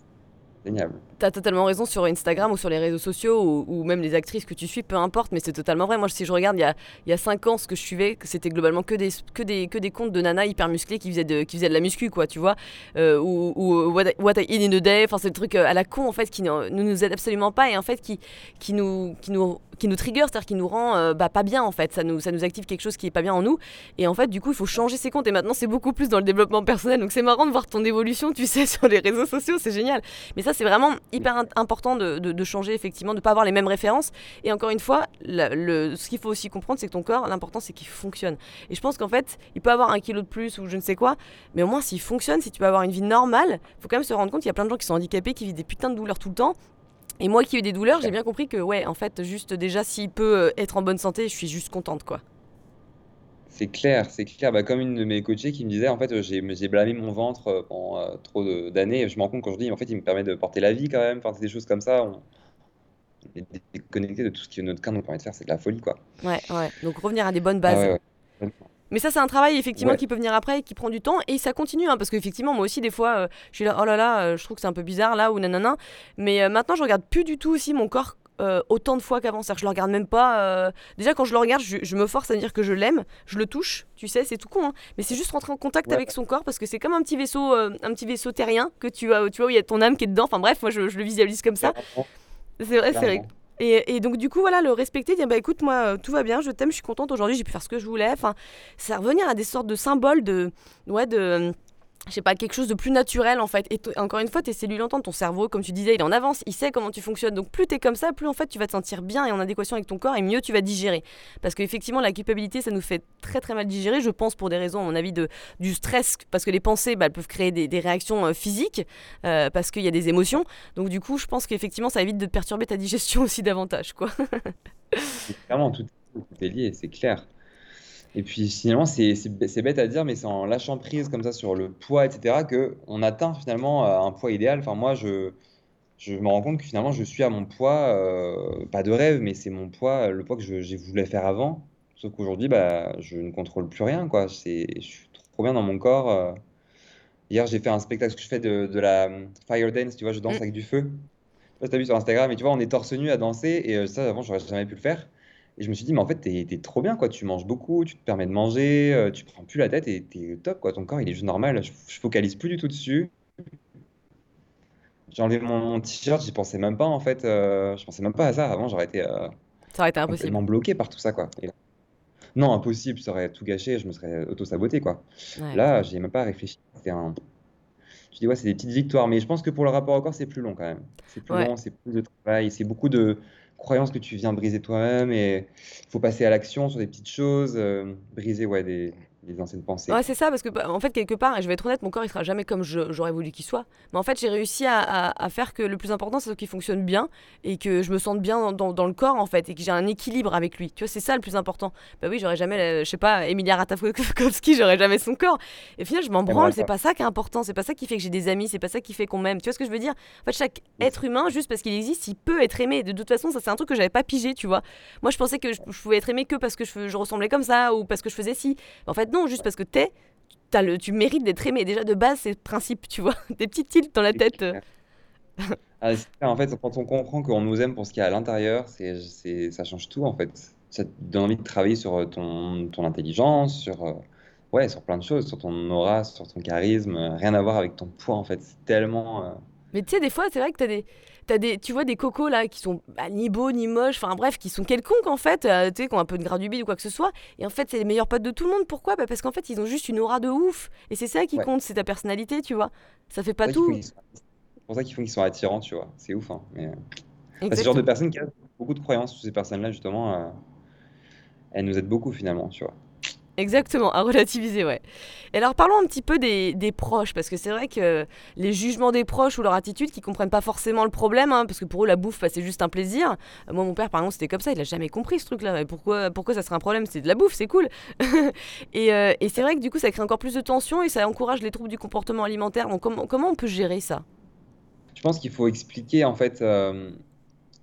T'as totalement raison sur Instagram ou sur les réseaux sociaux ou, même les actrices que tu suis, peu importe, mais c'est totalement vrai. Moi, si je regarde il y a, il y a 5 ans ce que je suivais, c'était globalement que des, que, des, que des comptes de nanas hyper musclées qui faisaient de, qui faisaient de la muscu, quoi, tu vois. Euh, ou ou what, I, what in a Day, enfin, c'est le truc euh, à la con, en fait, qui ne nous, nous aide absolument pas et en fait, qui, qui, nous, qui, nous, qui nous trigger, c'est-à-dire qui nous rend euh, bah, pas bien, en fait. Ça nous, ça nous active quelque chose qui est pas bien en nous. Et en fait, du coup, il faut changer ses comptes et maintenant, c'est beaucoup plus dans le développement personnel. Donc, c'est marrant de voir ton évolution, tu sais, sur les réseaux sociaux, c'est génial. Mais ça, c'est vraiment hyper important de, de- de changer, effectivement, de ne pas avoir les mêmes références. Et encore une fois, la- le, ce qu'il faut aussi comprendre, c'est que ton corps, l'important, c'est qu'il fonctionne. Et je pense qu'en fait, il peut avoir un kilo de plus ou je ne sais quoi, mais au moins, s'il fonctionne, si tu veux avoir une vie normale, il faut quand même se rendre compte qu'il y a plein de gens qui sont handicapés, qui vivent des putains de douleurs tout le temps. Et moi qui ai eu des douleurs, j'ai bien compris que, ouais, en fait, juste déjà, s'il peut euh, être en bonne santé, je suis juste contente, quoi. C'est clair, c'est clair. Bah, comme une de mes coachées qui me disait, en fait, euh, j'ai blâmé mon ventre euh, pendant euh, trop d'années. Je me rends compte quand je dis, en fait, il me permet de porter la vie quand même. Enfin, c'est des choses comme ça. On est déconnecté de tout ce que notre corps nous permet de faire. C'est de la folie, quoi. Ouais, ouais. Donc revenir à des bonnes Ah bases. ouais, ouais. Mais ça, c'est un travail effectivement Ouais. qui peut venir après, qui prend du temps et ça continue. hein, parce qu'effectivement, moi aussi, des fois, euh, je suis là, oh là là, euh, je trouve que c'est un peu bizarre là ou nanana. Mais euh, maintenant, je regarde plus du tout aussi mon corps. autant de fois qu'avant, que je le regarde même pas. Déjà, quand je le regarde, je, je me force à dire que je l'aime, je le touche, tu sais, c'est tout con, hein. mais c'est juste rentrer en contact Ouais. avec son corps parce que c'est comme un petit vaisseau, un petit vaisseau terrien que tu as, tu vois, où il y a ton âme qui est dedans. Enfin bref, moi, je, je le visualise comme ça. C'est vrai, c'est vrai. Et, donc du coup voilà le respecter dire bah écoute moi euh, tout va bien je t'aime je suis contente aujourd'hui j'ai pu faire ce que je voulais. Enfin c'est revenir à des sortes de symboles de ouais de je sais pas quelque chose de plus naturel en fait. Et encore une fois tes cellules entendent ton cerveau comme tu disais il est en avance il sait comment tu fonctionnes. Donc plus t'es comme ça plus en fait tu vas te sentir bien et en adéquation avec ton corps et mieux tu vas digérer. Parce qu'effectivement la culpabilité ça nous fait très très mal digérer je pense pour des raisons à mon avis de du stress. Parce que les pensées bah, elles peuvent créer des, réactions euh, physiques euh, parce qu'il y a des émotions. Donc du coup je pense qu'effectivement ça évite de perturber ta digestion aussi davantage quoi. Clairement, tout, tout est lié, c'est clair. Et puis finalement, c'est bête à dire, mais c'est en lâchant prise comme ça sur le poids, etc., que on atteint finalement euh, un poids idéal. Enfin, moi, je, je me rends compte que finalement, je suis à mon poids, euh, pas de rêve, mais c'est mon poids, le poids que je, je voulais faire avant. Sauf qu'aujourd'hui, bah, je ne contrôle plus rien, quoi. Je suis trop bien dans mon corps. euh. Hier, j'ai fait un spectacle que je fais de, de la fire dance, tu vois, je danse Mm. avec du feu. Je sais pas si t'as vu sur Instagram, et tu vois, on est torse nu à danser, et ça, avant, j'aurais jamais pu le faire. Et je me suis dit, mais en fait, t'es, trop bien, quoi. Tu manges beaucoup, tu te permets de manger, euh, tu prends plus la tête, et t'es top, quoi. Ton corps, il est juste normal. Je, je focalise plus du tout dessus. J'ai enlevé mon, mon t-shirt, j'y pensais même pas, en fait. euh, je pensais même pas à ça. Avant, j'aurais été euh, ça aurait été impossible complètement bloqué par tout ça, quoi. Et là- non, impossible, ça aurait tout gâché, je me serais auto-saboté, quoi. Ouais. Là, j'ai même pas réfléchi. C'était un. Je dis, ouais, c'est des petites victoires, mais je pense que pour le rapport au corps, c'est plus long quand même. C'est plus Ouais. long, c'est plus de travail, c'est beaucoup de croyances que tu viens briser toi-même et il faut passer à l'action sur des petites choses, euh, briser ouais, des, des anciennes pensées. Ouais, c'est ça, parce que bah, en fait, quelque part, et je vais être honnête, mon corps il sera jamais comme j'aurais voulu qu'il soit. Mais en fait, j'ai réussi à, à- à faire que le plus important, c'est qu'il fonctionne bien et que je me sente bien dans, dans- dans le corps, en fait, et que j'ai un équilibre avec lui. Tu vois, c'est ça le plus important. Bah oui, j'aurais jamais, euh, je sais pas, Emilia Ratajkowski, j'aurais jamais son corps. Et au final, je m'en branle, c'est pas. pas ça qui est important, c'est pas ça qui fait que j'ai des amis, c'est pas ça qui fait qu'on m'aime. Tu vois ce que je veux dire? En fait, chaque être humain, juste parce qu'il existe, il peut être aimé. De toute façon, ça, c'est un truc que j'avais pas pigé, tu vois. Moi, je pensais que je, je pouvais être aimé que parce que je, je ressemblais comme ça ou parce que je faisais ci. En fait, non, juste parce que t'es t'as le, tu mérites d'être aimé. Déjà de base, c'est le principe, tu vois. Des petites tilts dans la tête. euh. Ah, en fait, quand on comprend qu'on nous aime pour ce qu'il y a à l'intérieur, c'est, c'est, ça change tout en fait. Ça te donne envie de travailler sur euh, ton, ton intelligence, sur, euh, ouais, sur plein de choses, sur ton aura, sur ton charisme, rien à voir avec ton poids en fait. C'est tellement. euh, Mais tu sais, des fois, c'est vrai que t'as des, t'as des, tu vois des cocos là qui sont bah, ni beaux ni moches, enfin bref, qui sont quelconques en fait, euh, tu sais, qui ont un peu de gras du bide ou quoi que ce soit. Et en fait, c'est les meilleurs potes de tout le monde. Pourquoi? Bah, Parce qu'en fait, ils ont juste une aura de ouf. Et c'est ça qui ouais, compte, c'est ta personnalité, tu vois. Ça fait c'est pas tout. c'est pour ça qu'ils font qu'ils sont attirants, tu vois. C'est ouf, hein. Mais, euh, bah, c'est le genre de personnes qui ont beaucoup de croyances. Ces personnes-là, justement, euh, elles nous aident beaucoup finalement, tu vois. Exactement, à relativiser, ouais. Et alors parlons un petit peu des, des proches, parce que c'est vrai que les jugements des proches ou leur attitude qui comprennent pas forcément le problème, hein, parce que pour eux la bouffe bah, c'est juste un plaisir. Moi mon père par exemple c'était comme ça, il a jamais compris ce truc-là. Pourquoi, pourquoi ça serait un problème? C'est de la bouffe, c'est cool. et euh, et c'est vrai que du coup ça crée encore plus de tension et ça encourage les troubles du comportement alimentaire. Donc comment, comment on peut gérer ça? Je pense qu'il faut expliquer, en fait, euh,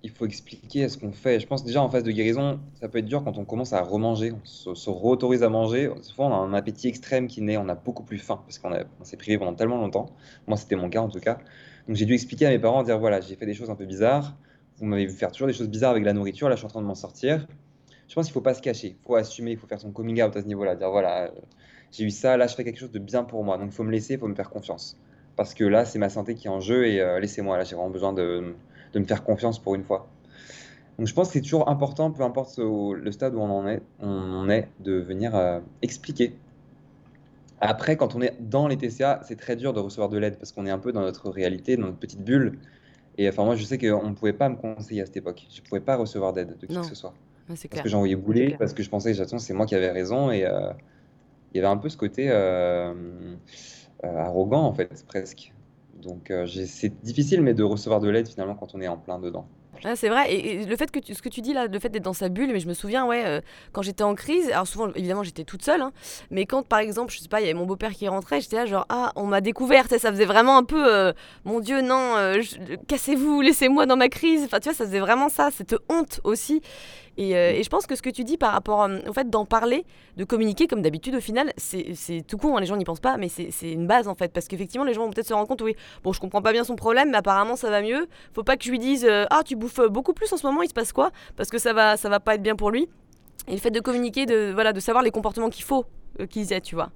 il faut expliquer ce qu'on fait. Je pense déjà en phase de guérison, ça peut être dur quand on commence à remanger, on se, se réautorise à manger. Souvent, on a un appétit extrême qui naît, on a beaucoup plus faim parce qu'on s'est privé pendant tellement longtemps. Moi, c'était mon cas en tout cas. Donc, j'ai dû expliquer à mes parents, dire voilà, j'ai fait des choses un peu bizarres. Vous m'avez vu faire toujours des choses bizarres avec la nourriture. Là, je suis en train de m'en sortir. Je pense qu'il faut pas se cacher, il faut assumer, il faut faire son coming out à ce niveau-là, dire voilà, j'ai eu ça, là, je fais quelque chose de bien pour moi. Donc, il faut me laisser, il faut me faire confiance. Parce que là, c'est ma santé qui est en jeu et euh, laissez-moi, là, j'ai vraiment besoin de, de me faire confiance pour une fois. Donc je pense que c'est toujours important, peu importe le stade où on en est, on en est de venir euh, expliquer. Après, quand on est dans les TCA, c'est très dur de recevoir de l'aide parce qu'on est un peu dans notre réalité, dans notre petite bulle. Et enfin, moi, je sais qu'on ne pouvait pas me conseiller à cette époque. Je ne pouvais pas recevoir d'aide de qui que ce soit. Parce que clair. j'envoyais bouler, parce que je pensais que j'attends, c'est moi qui avais raison. Et euh, il y avait un peu ce côté euh, arrogant, en fait, presque. Donc euh, c'est difficile, mais de recevoir de l'aide finalement quand on est en plein dedans. Ah, c'est vrai, et, le fait que ce que tu dis là, le fait d'être dans sa bulle, mais je me souviens, ouais, euh, quand j'étais en crise, alors souvent, évidemment, j'étais toute seule, hein, mais quand par exemple, je sais pas, il y avait mon beau-père qui rentrait, j'étais là genre, ah, on m'a découverte, ça faisait vraiment un peu, euh, mon Dieu, non, cassez-vous, laissez-moi dans ma crise, enfin, tu vois, ça faisait vraiment ça, cette honte aussi. Et, euh, et je pense que ce que tu dis par rapport euh, au fait d'en parler, de communiquer comme d'habitude, au final, c'est tout con, hein, les gens n'y pensent pas, mais c'est une base en fait, parce qu'effectivement, les gens vont peut-être se rendre compte, oui, bon, je comprends pas bien son problème, mais apparemment ça va mieux, faut pas que je lui dise euh, ah tu bouffes beaucoup plus en ce moment il se passe quoi? Parce que ça va ça va pas être bien pour lui et le fait de communiquer de voilà de savoir les comportements qu'il faut euh, qu'ils aient tu vois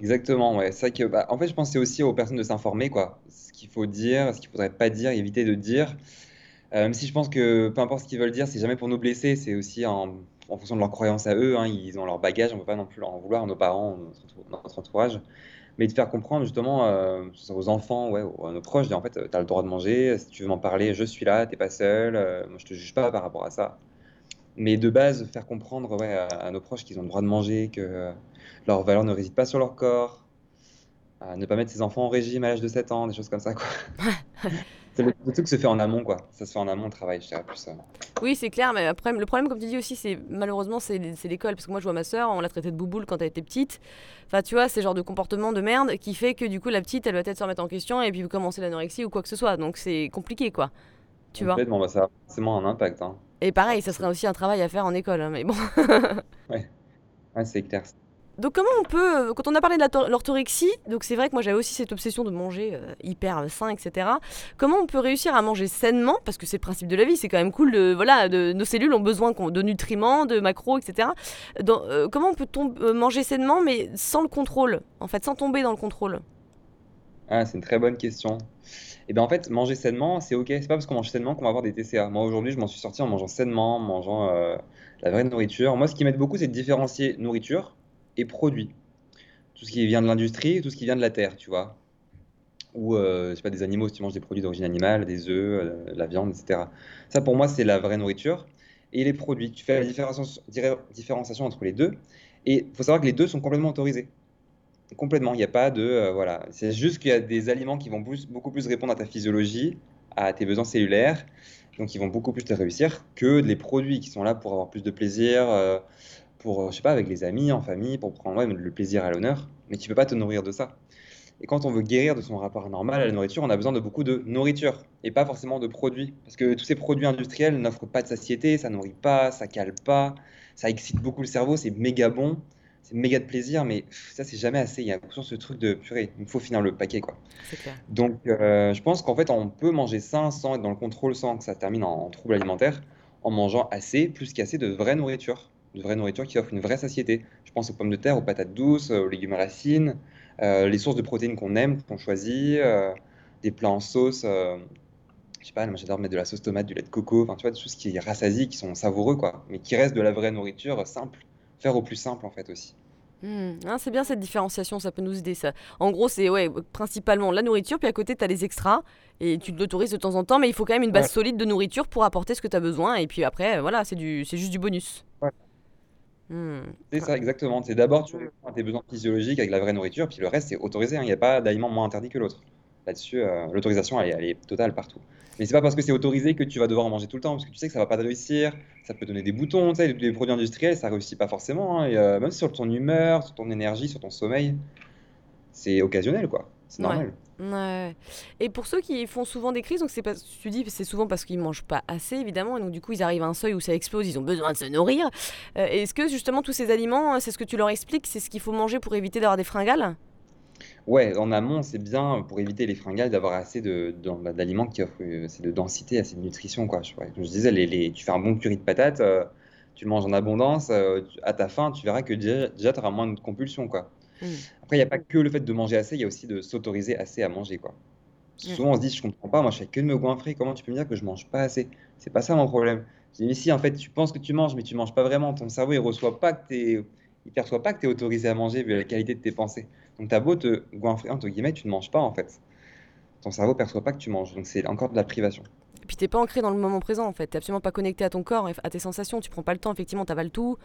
Exactement, ouais. C'est que, bah, en fait, je c'est aussi aux personnes de s'informer, quoi. Ce qu'il faut dire, ce qu'il faudrait pas dire, éviter de dire. Euh, même si je pense que peu importe ce qu'ils veulent dire, c'est jamais pour nous blesser, c'est aussi en, en fonction de leurs croyances à eux, hein. Ils ont leur bagage, on peut pas non plus en vouloir nos parents, notre, entour- notre entourage. Mais de faire comprendre justement euh, aux enfants, ouais, ou à nos proches, en fait, tu as le droit de manger, si tu veux m'en parler, je suis là, t'es pas seul, euh, moi je te juge pas par rapport à ça. Mais de base, faire comprendre à, nos proches qu'ils ont le droit de manger, que euh, leur valeur ne réside pas sur leur corps, à ne pas mettre ses enfants au régime à l'âge de 7 ans, des choses comme ça, quoi. C'est le, le truc se fait en amont, quoi. Ça se fait en amont, le travail, je dirais plus ça. oui c'est clair mais après le problème comme tu dis aussi c'est malheureusement c'est l'école parce que moi je vois ma soeur on l'a traitée de bouboule quand elle était petite enfin tu vois c'est genre de comportement de merde qui fait que du coup la petite elle va peut-être se remettre en question et puis commencer l'anorexie ou quoi que ce soit donc c'est compliqué quoi tu vois Complètement, bah, ça a forcément un impact, hein. et pareil ça serait aussi un travail à faire en école hein, mais bon Ouais, ouais, c'est clair. Donc comment on peut, euh, quand on a parlé de l'orthorexie, donc c'est vrai que moi j'avais aussi cette obsession de manger euh, hyper sain, etc. Comment on peut réussir à manger sainement, parce que c'est le principe de la vie, c'est quand même cool de, voilà, nos cellules ont besoin de nutriments, de macros, etc. Euh, comment on peut tom- euh, manger sainement, mais sans le contrôle, en fait, sans tomber dans le contrôle? Ah, c'est une très bonne question. Et bien en fait, manger sainement, c'est ok. C'est pas parce qu'on mange sainement qu'on va avoir des TCA. Moi aujourd'hui, je m'en suis sorti en mangeant sainement, en mangeant la vraie nourriture. Moi, ce qui m'aide beaucoup, c'est de différencier nourriture et produit. Tout ce qui vient de l'industrie, tout ce qui vient de la terre, tu vois. Ou, euh, sais pas, des animaux, si tu manges des produits d'origine animale, des œufs, euh, la viande, etc. Ça, pour moi, c'est la vraie nourriture. Et les produits, tu fais la différenciation, entre les deux. Et il faut savoir que les deux sont complètement autorisés. Complètement, il n'y a pas de... euh, voilà. C'est juste qu'il y a des aliments qui vont beaucoup plus répondre à ta physiologie, à tes besoins cellulaires, donc ils vont beaucoup plus te réussir que les produits qui sont là pour avoir plus de plaisir, euh, pour, euh, je sais pas, avec les amis, en famille, pour prendre ouais, le plaisir à l'honneur, mais tu peux pas te nourrir de ça. Et quand on veut guérir de son rapport normal à la nourriture, on a besoin de beaucoup de nourriture et pas forcément de produits. Parce que tous ces produits industriels n'offrent pas de satiété, ça nourrit pas, ça cale pas, ça excite beaucoup le cerveau, c'est méga bon. c'est méga de plaisir, mais ça, c'est jamais assez. Il y a toujours ce truc de purée, il faut finir le paquet, quoi. Clair. Donc, euh, je pense qu'en fait, on peut manger sain sans être dans le contrôle, sans que ça termine en, trouble alimentaire, en mangeant assez, plus qu'assez de vraie nourriture. De vraie nourriture qui offre une vraie satiété. Je pense aux pommes de terre, aux patates douces, aux légumes racines, euh, les sources de protéines qu'on aime, qu'on choisit, euh, des plats en sauce. je sais pas, moi j'adore mettre de la sauce tomate, du lait de coco, enfin tu vois, des choses qui rassasient, qui sont savoureux, quoi, mais qui restent de la vraie nourriture simple faire au plus simple en fait aussi. Mmh. Ah, c'est bien cette différenciation, ça peut nous aider ça. En gros, c'est ouais, principalement la nourriture, puis à côté, tu as les extras, et tu l'autorises de temps en temps, mais il faut quand même une base solide de nourriture pour apporter ce que tu as besoin, et puis après, voilà, c'est juste du bonus. Mmh. C'est ça, exactement. C'est d'abord, tu réponds à tes besoins physiologiques avec la vraie nourriture, puis le reste, c'est autorisé. Hein. Il n'y a pas d'aliment moins interdit que l'autre. Là-dessus, euh, l'autorisation, elle, est totale partout. Mais c'est pas parce que c'est autorisé que tu vas devoir en manger tout le temps, parce que tu sais que ça va pas te réussir, ça peut donner des boutons, tu sais, les produits industriels, ça réussit pas forcément, hein, et, euh, même sur ton humeur, sur ton énergie, sur ton sommeil, c'est occasionnel, quoi. C'est normal. Ouais. Et pour ceux qui font souvent des crises, donc c'est pas, tu dis c'est souvent parce qu'ils mangent pas assez évidemment, et donc du coup ils arrivent à un seuil où ça explose, ils ont besoin de se nourrir. Euh, est-ce que justement tous ces aliments, c'est ce que tu leur expliques, c'est ce qu'il faut manger pour éviter d'avoir des fringales? Ouais, en amont, c'est bien pour éviter les fringales d'avoir assez de, bah, d'aliments qui offrent euh, assez de densité, assez de nutrition, quoi. Je, disais, les, tu fais un bon curry de patates, euh, tu manges en abondance, euh, à ta faim, tu verras que déjà, tu auras moins de compulsions, quoi. Mmh. Après, il n'y a pas que le fait de manger assez, il y a aussi de s'autoriser assez à manger, quoi. Souvent, on se dit, je comprends pas, moi, je fais que de me goinfrer, comment tu peux me dire que je mange pas assez? C'est pas ça mon problème. Je dis, mais si, en fait, tu penses que tu manges, mais tu manges pas vraiment. Ton cerveau, il reçoit pas que t'es, il perçoit pas que tu es autorisé à manger vu la qualité de tes pensées. Donc, as beau te goinfrer, entre guillemets, tu ne manges pas en fait. Ton cerveau perçoit pas que tu manges. Donc, c'est encore de la privation. Et puis, t'es pas ancré dans le moment présent en fait. T'es absolument pas connecté à ton corps, à tes sensations. Tu prends pas le temps, effectivement, t'avales tout.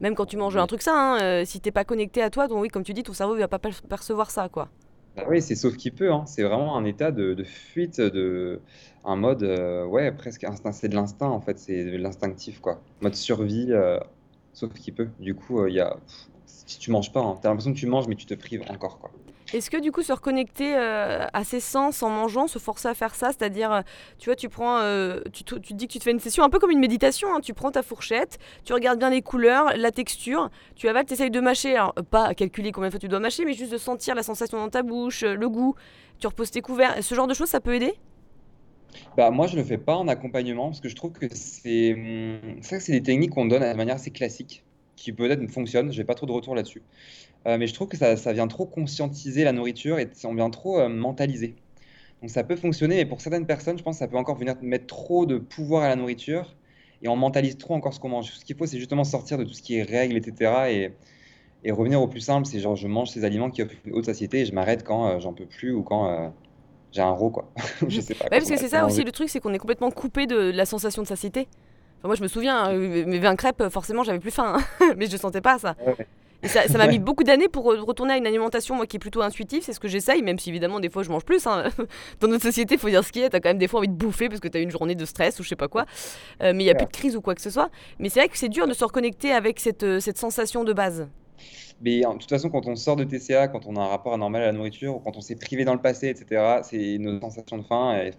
Même quand tu manges un truc ça, hein, euh, si t'es pas connecté à toi, donc oui, comme tu dis, ton cerveau ne va pas percevoir ça, quoi. Bah oui, c'est sauf qu'il peut. Hein. C'est vraiment un état de, fuite, de un mode, euh, ouais, presque instinct. C'est de l'instinct en fait. C'est de l'instinctif, quoi. Mode survie, euh, sauf qu'il peut. Du coup, il y a si tu manges pas, hein. tu as l'impression que tu manges, mais tu te prives encore. quoi. Est-ce que du coup se reconnecter euh, à ses sens en mangeant, se forcer à faire ça, c'est-à-dire, euh, tu vois, tu prends, euh, tu, dis que tu te fais une session un peu comme une méditation, hein. tu prends ta fourchette, tu regardes bien les couleurs, la texture, tu avales, tu essayes de mâcher, alors pas calculer combien de fois tu dois mâcher, mais juste de sentir la sensation dans ta bouche, le goût, tu reposes tes couverts, ce genre de choses, ça peut aider? Bah, moi, je le fais pas en accompagnement parce que je trouve que c'est ça, c'est des techniques qu'on donne de manière assez classique qui peut-être fonctionne. J'ai pas trop de retour là-dessus. Euh, mais je trouve que ça, ça, vient trop conscientiser la nourriture et on vient trop euh, mentaliser. Donc ça peut fonctionner, mais pour certaines personnes, je pense que ça peut encore venir mettre trop de pouvoir à la nourriture et on mentalise trop encore ce qu'on mange. Ce qu'il faut, c'est justement sortir de tout ce qui est règles, etc. et, et revenir au plus simple. C'est genre, je mange ces aliments qui offrent une haute satiété et je m'arrête quand euh, j'en peux plus ou quand j'ai un ro, quoi. je sais pas. Ouais, parce que c'est ça aussi le truc, c'est qu'on est complètement coupé de la sensation de satiété moi, je me souviens, euh, mes vins crêpes, forcément, j'avais plus faim, hein. mais je sentais pas ça. Et ça, m'a mis beaucoup d'années pour retourner à une alimentation moi qui est plutôt intuitive, c'est ce que j'essaye, même si évidemment des fois je mange plus. Hein. Dans notre société, il faut dire ce qu'il y a, t'as quand même des fois envie de bouffer parce que t'as eu une journée de stress ou je sais pas quoi, euh, mais il y a plus de crise ou quoi que ce soit. Mais c'est vrai que c'est dur de se reconnecter avec cette, euh, cette sensation de base. Mais de toute façon, quand on sort de TCA, quand on a un rapport anormal à la nourriture, ou quand on s'est privé dans le passé, etc., c'est nos sensations de faim et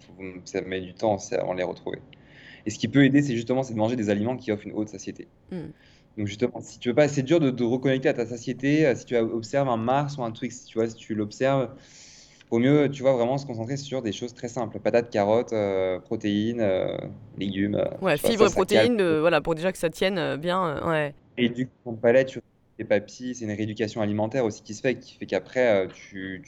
ça met du temps avant de les retrouver. Et ce qui peut aider, c'est justement de manger des aliments qui offrent une haute satiété. Mm. Donc justement, si tu veux pas, c'est dur de, reconnecter à ta satiété. Euh, si tu observes un Mars ou un si tu vois, si tu l'observes, au mieux, tu vois, vraiment se concentrer sur des choses très simples patates, carottes, euh, protéines, euh, légumes. ouais, fibres, protéines, voilà, pour déjà que ça tienne bien. ouais. Et du coup, ton palais, tu les papilles, c'est une rééducation alimentaire aussi qui se fait, qui fait qu'après, tu,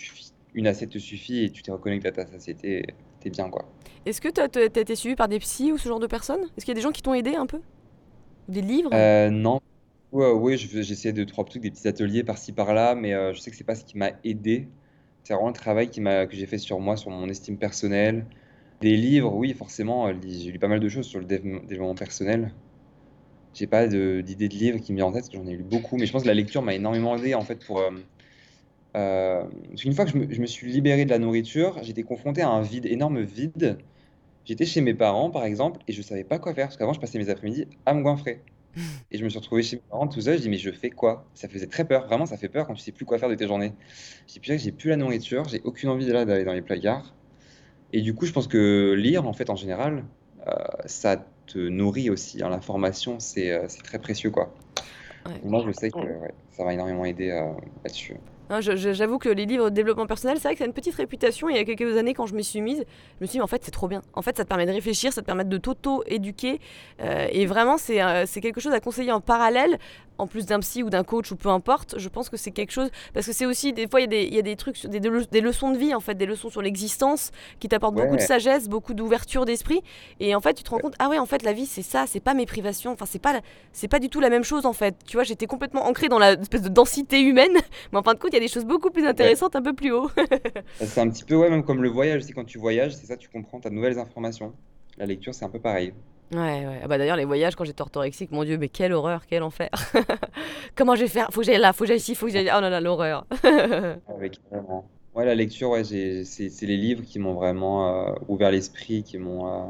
une assiette te suffit et tu te reconnectes à ta satiété, t'es bien quoi. Est-ce que tu as, été suivi par des psys ou ce genre de personnes? Est-ce qu'il y a des gens qui t'ont aidé un peu? Des livres euh, Non. oui, j'essaie de trois trucs, des petits ateliers par-ci par-là, mais euh, je sais que c'est pas ce qui m'a aidé. C'est vraiment le travail que j'ai fait sur moi, sur mon estime personnelle. Des livres, oui, forcément, euh, j'ai lu pas mal de choses sur le développement personnel. J'ai pas d'idée de, livre qui me vient en tête, j'en ai lu beaucoup, mais je pense que la lecture m'a énormément aidé en fait pour euh, une fois que je me, suis libéré de la nourriture, j'étais confronté à un vide, énorme vide. J'étais chez mes parents, par exemple, et je savais pas quoi faire, parce qu'avant, je passais mes après-midi à me goinfrer. Et je me suis retrouvé chez mes parents tout seul, je dis mais je fais quoi? Ça faisait très peur, vraiment ça fait peur quand tu sais plus quoi faire de tes journées. J'ai plus j'ai plus la nourriture, j'ai aucune envie d'aller dans les placards. Et du coup, je pense que lire, en fait, en général, euh, ça te nourrit aussi. Hein. L'information, c'est euh, c'est très précieux, quoi. Ouais. Moi, je sais que ouais, ça m'a énormément aidé euh, là-dessus. Hein, J'avoue que les livres de développement personnel, c'est vrai que ça a une petite réputation. Il y a quelques années, quand je me suis mise, je me suis dit, en fait, c'est trop bien. En fait, ça te permet de réfléchir, ça te permet de t'auto-éduquer. euh, et vraiment, euh, c'est quelque chose à conseiller en parallèle, en plus d'un psy ou d'un coach ou peu importe. Je pense que c'est quelque chose. Parce que c'est aussi, des fois, il y, a des- il y a des trucs, des, des le- des leçons de vie, en fait, des leçons sur l'existence qui t'apportent beaucoup de sagesse, beaucoup d'ouverture d'esprit. Et en fait, tu te rends compte, ah ouais, en fait, la vie, c'est ça, c'est pas mes privations. Enfin, c'est pas, c'est pas du tout la même chose, en fait. Tu vois, j'étais complètement ancrée dans la espèce de densité humaine. Mais en fin de compte, il y a des choses beaucoup plus ouais. intéressantes un peu plus haut. C'est un petit peu, ouais, même comme le voyage, c'est quand tu voyages, c'est ça, tu comprends, tu as de nouvelles informations. La lecture, c'est un peu pareil. Ouais, ouais. Ah bah d'ailleurs, les voyages, quand j'étais orthorexique, mon Dieu, mais quelle horreur, quel enfer. Comment je vais faire? Faut que j'aille là, faut que j'aille ici, faut que j'aille. Oh là là, l'horreur. Avec vraiment. Ouais, la lecture, ouais, c'est, les livres qui m'ont vraiment euh, ouvert l'esprit, qui m'ont euh,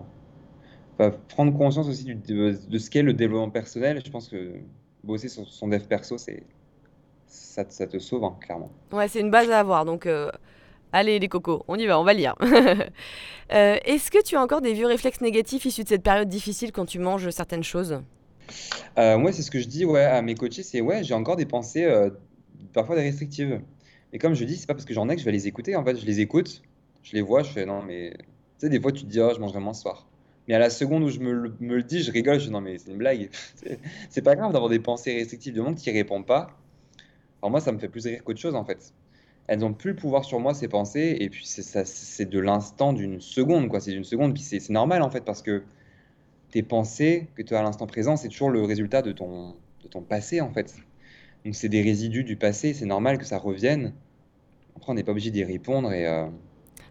enfin, prendre conscience aussi du- de, de ce qu'est le développement personnel. Je pense que bosser sur son dev perso, c'est ça, te- ça te sauve, hein, clairement. Ouais, c'est une base à avoir, donc euh, allez les cocos, on y va, on va lire. Euh, Est-ce que tu as encore des vieux réflexes négatifs issus de cette période difficile quand tu manges certaines choses? Euh, moi, c'est ce que je dis ouais, à mes coachés, c'est ouais, j'ai encore des pensées, euh, parfois des restrictives. Et comme je dis, c'est pas parce que j'en ai que je vais les écouter. En fait, je les écoute, je les vois, je fais non, mais tu sais, des fois, tu te dis, oh, je mangerai moins ce soir. Mais à la seconde où je me, le dis, je rigole, je dis non, mais c'est une blague. C'est pas grave d'avoir des pensées restrictives. Du tu n'y réponds pas, alors moi, ça me fait plus rire qu'autre chose en fait. Elles n'ont plus le pouvoir sur moi, ces pensées, et puis c'est de l'instant d'une seconde, quoi. C'est d'une seconde, puis c'est c'est normal en fait, parce que tes pensées que tu as à l'instant présent, c'est toujours le résultat de ton, de ton passé, en fait. Donc, c'est des résidus du passé, c'est normal que ça revienne. Après, on n'est pas obligé d'y répondre et, euh,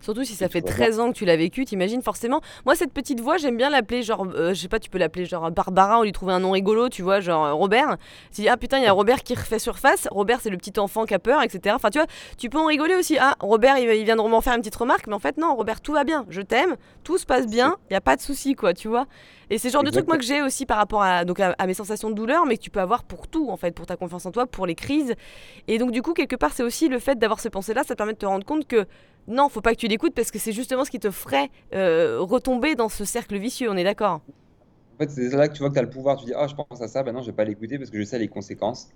Surtout si ça fait tout va bien. 13 ans que tu l'as vécu, t'imagines forcément. Moi, cette petite voix, j'aime bien l'appeler genre, euh, je sais pas, tu peux l'appeler genre Barbara, on lui trouver un nom rigolo, tu vois, genre euh, Robert. Tu dis, ah putain, il y a Robert qui refait surface. Robert, c'est le petit enfant qui a peur, etc. Enfin, tu vois, tu peux en rigoler aussi. Ah, Robert, il, il vient de m'en faire une petite remarque, mais en fait, non, Robert, tout va bien, je t'aime, tout se passe bien, il y a pas de souci, quoi, tu vois. Et c'est le genre de truc, moi, que j'ai aussi par rapport à, donc, à, à mes sensations de douleur, mais que tu peux avoir pour tout, en fait, pour ta confiance en toi, pour les crises. Et donc, du coup, quelque part, c'est aussi le fait d'avoir ces pensées-là, ça te permet de te rendre compte que non, faut pas que tu l'écoutes parce que c'est justement ce qui te ferait euh, retomber dans ce cercle vicieux, on est d'accord? En fait, c'est là que tu vois que tu as le pouvoir. Tu dis, ah, je pense à ça, ben non, je vais pas l'écouter parce que je sais les conséquences.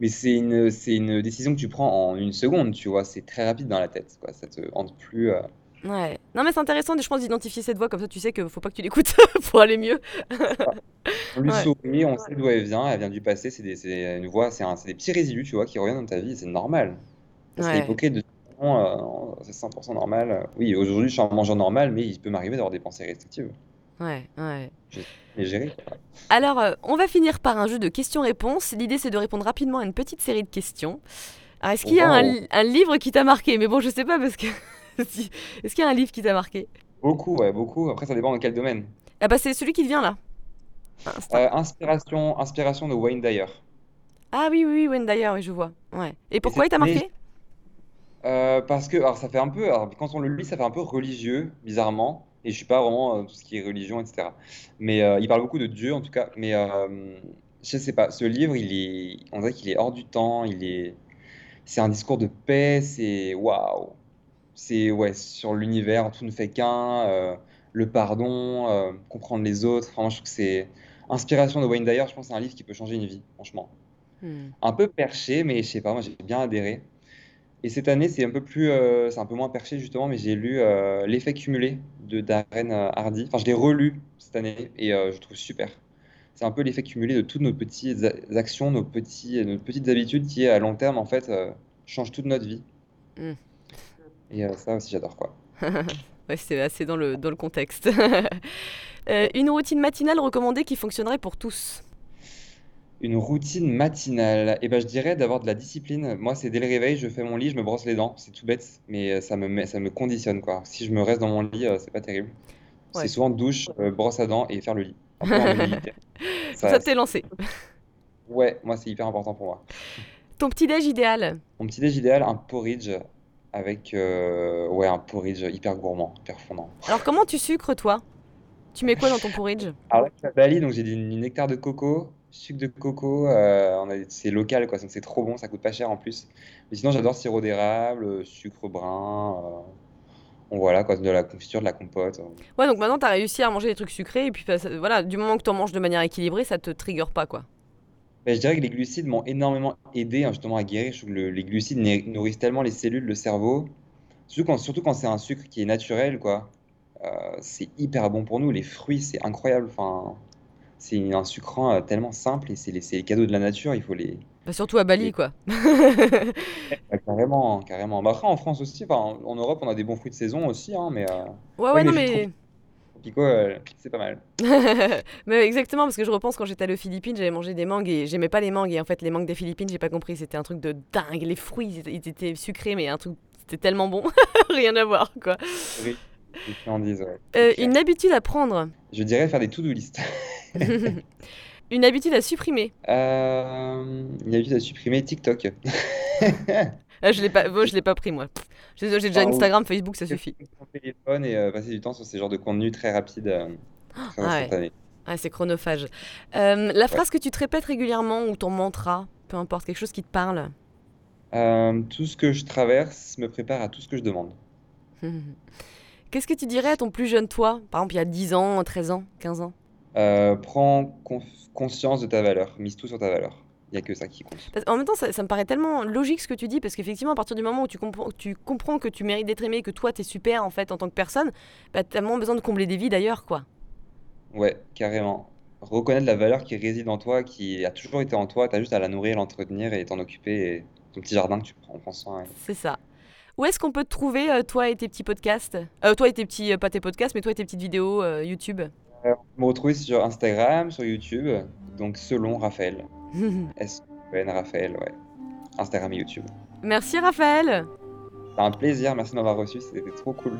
Mais c'est une, c'est une décision que tu prends en une seconde, tu vois. C'est très rapide dans la tête, quoi. Ça te hante plus. euh, Ouais. Non, mais c'est intéressant, je pense, d'identifier cette voix, comme ça tu sais que faut pas que tu l'écoutes pour aller mieux. On lui Ouais. sourit, on sait d'où elle vient, elle vient du passé, c'est des, c'est une voix, c'est un- c'est des petits résidus, tu vois, qui reviennent dans ta vie, c'est normal. Ça serait Ouais. hypocrite de dire non, euh, c'est 100% normal. Oui, aujourd'hui, je suis un mangeur normal, mais il peut m'arriver d'avoir des pensées restrictives. Ouais, ouais. Je sais les gérer. Alors, euh, on va finir par un jeu de questions-réponses. L'idée, c'est de répondre rapidement à une petite série de questions. Alors, est-ce qu'il y a un, li- un livre qui t'a marqué? Mais bon, je sais pas parce que. Est-ce qu'il y a un livre qui t'a marqué? Beaucoup, ouais, beaucoup. Après, ça dépend dans quel domaine. Ah bah, c'est celui qui te vient là. Euh, inspiration, inspiration de Wayne Dyer. Ah oui, oui, oui, Wendy, oui, je vois. Ouais. Et Et pourquoi il t'a marqué? euh, parce que, alors, ça fait un peu, alors, quand on le lit, ça fait un peu religieux, bizarrement. Et je suis pas vraiment euh, tout ce qui est religion, etc. Mais il parle beaucoup de Dieu, en tout cas. Mais je sais pas, ce livre, il est, on dirait qu'il est hors du temps. Il est, c'est un discours de paix. C'est waouh. C'est ouais, sur l'univers, tout ne fait qu'un. euh, le pardon, euh, comprendre les autres. Enfin, moi, je trouve que c'est Inspiration de Wayne Dyer. Je pense que c'est un livre qui peut changer une vie, franchement. Hmm. Un peu perché, mais je sais pas, moi j'ai bien adhéré. Et cette année, c'est un peu plus, euh, c'est un peu moins perché justement, mais j'ai lu euh, L'effet cumulé de Darren Hardy. Enfin, je l'ai relu cette année et euh, je trouve super. C'est un peu l'effet cumulé de toutes nos petites actions, nos petits, nos petites habitudes qui, à long terme, en fait, changent toute notre vie. Hmm. Et euh, ça aussi, j'adore quoi. Ouais, c'est assez dans le, dans le contexte. Euh, une routine matinale recommandée qui fonctionnerait pour tous? Une routine matinale, et ben, je dirais d'avoir de la discipline. Moi, c'est dès le réveil, je fais mon lit, je me brosse les dents. C'est tout bête, mais euh, ça me met, ça me conditionne quoi. Si je me reste dans mon lit, euh, c'est pas terrible. C'est souvent douche, brosse à dents et faire le lit. Après. Ça Ça, t'est lancé. ouais, moi, c'est hyper important pour moi. Ton petit-déj idéal? Mon petit déj idéal, un porridge avec, euh, ouais, un porridge hyper gourmand, hyper fondant. Alors, comment tu sucres, toi? Tu mets quoi dans ton porridge? Alors là, je suis à Bali, donc j'ai du nectar de coco, sucre de coco. euh, c'est local, quoi, donc c'est trop bon, ça coûte pas cher en plus. Mais sinon, j'adore sirop d'érable, euh, sucre brun. euh, voilà, quoi, de la confiture, de la compote. Ouais, donc maintenant, t'as réussi à manger des trucs sucrés, et puis bah, voilà, du moment que t'en manges de manière équilibrée, ça te trigger pas, quoi. Bah, je dirais que les glucides m'ont énormément aidé, hein, justement à guérir. Je trouve que le les glucides nourrissent tellement les cellules, le cerveau, surtout quand surtout quand c'est un sucre qui est naturel, quoi. Heu, c'est hyper bon pour nous. Les fruits, c'est incroyable, enfin, c'est un sucrant, heu, tellement simple et c'est les les cadeaux de la nature, il faut les Bah, surtout à Bali, les quoi. bah, carrément, carrément. Bah, après en France aussi, en en Europe, on a des bons fruits de saison aussi, hein, mais heu, Ouais, ouais, non, mais tropicaux, heu, c'est pas mal. mais exactement, parce que je repense quand j'étais allée aux Philippines, j'avais mangé des mangues et j'aimais pas les mangues et en fait, les mangues des Philippines, j'ai pas compris, c'était un truc de dingue. Les fruits, ils étaient sucrés, mais un truc c'était tellement bon, rien à voir, quoi. Oui, friandises, ouais, clair. une habitude à prendre? Je dirais faire des to do list. Une habitude à supprimer? Hem, une habitude à supprimer, TikTok. Je l'ai pas moi, je l'ai pas pris, moi. J'ai déjà Instagram, Facebook, ça suffit. téléphone et passer du temps sur ces genres de contenus très rapides, hem, très Ah ouais. instantanés. Ah, c'est chronophage. Hem, la Ouais. phrase que tu te répètes régulièrement ou ton mantra, peu importe, quelque chose qui te parle? Tout ce que je traverse me prépare à tout ce que je demande. Qu'est-ce que tu dirais à ton plus jeune toi? Par exemple, il y a 10 ans, 13 ans, 15 ans? Prends conscience de ta valeur, mise tout sur ta valeur. Il y a que ça qui compte. En même temps, ça ça me paraît tellement logique ce que tu dis, parce qu'effectivement, à partir du moment où tu comprends tu comprends que tu mérites d'être aimé, que toi, tu es super, en fait, en tant que personne, bah, tu as moins besoin de combler des vides ailleurs, quoi. Ouais, carrément. Reconnaître la valeur qui réside en toi, qui a toujours été en toi, tu as juste à la nourrir, l'entretenir et t'en occuper et ton petit jardin que tu prends prends soin et C'est ça. Où est-ce qu'on peut te trouver, heu, toi et tes petits podcasts? Heu, toi et tes petits, heu, pas tes podcasts, mais toi et tes petites vidéos, YouTube? Heu, me retrouver sur Instagram, sur YouTube, donc selon Raphaël. S-E-N Raphaël, ouais. Instagram et YouTube. Merci Raphaël! C'était un plaisir, merci de m'avoir reçu, c'était trop cool.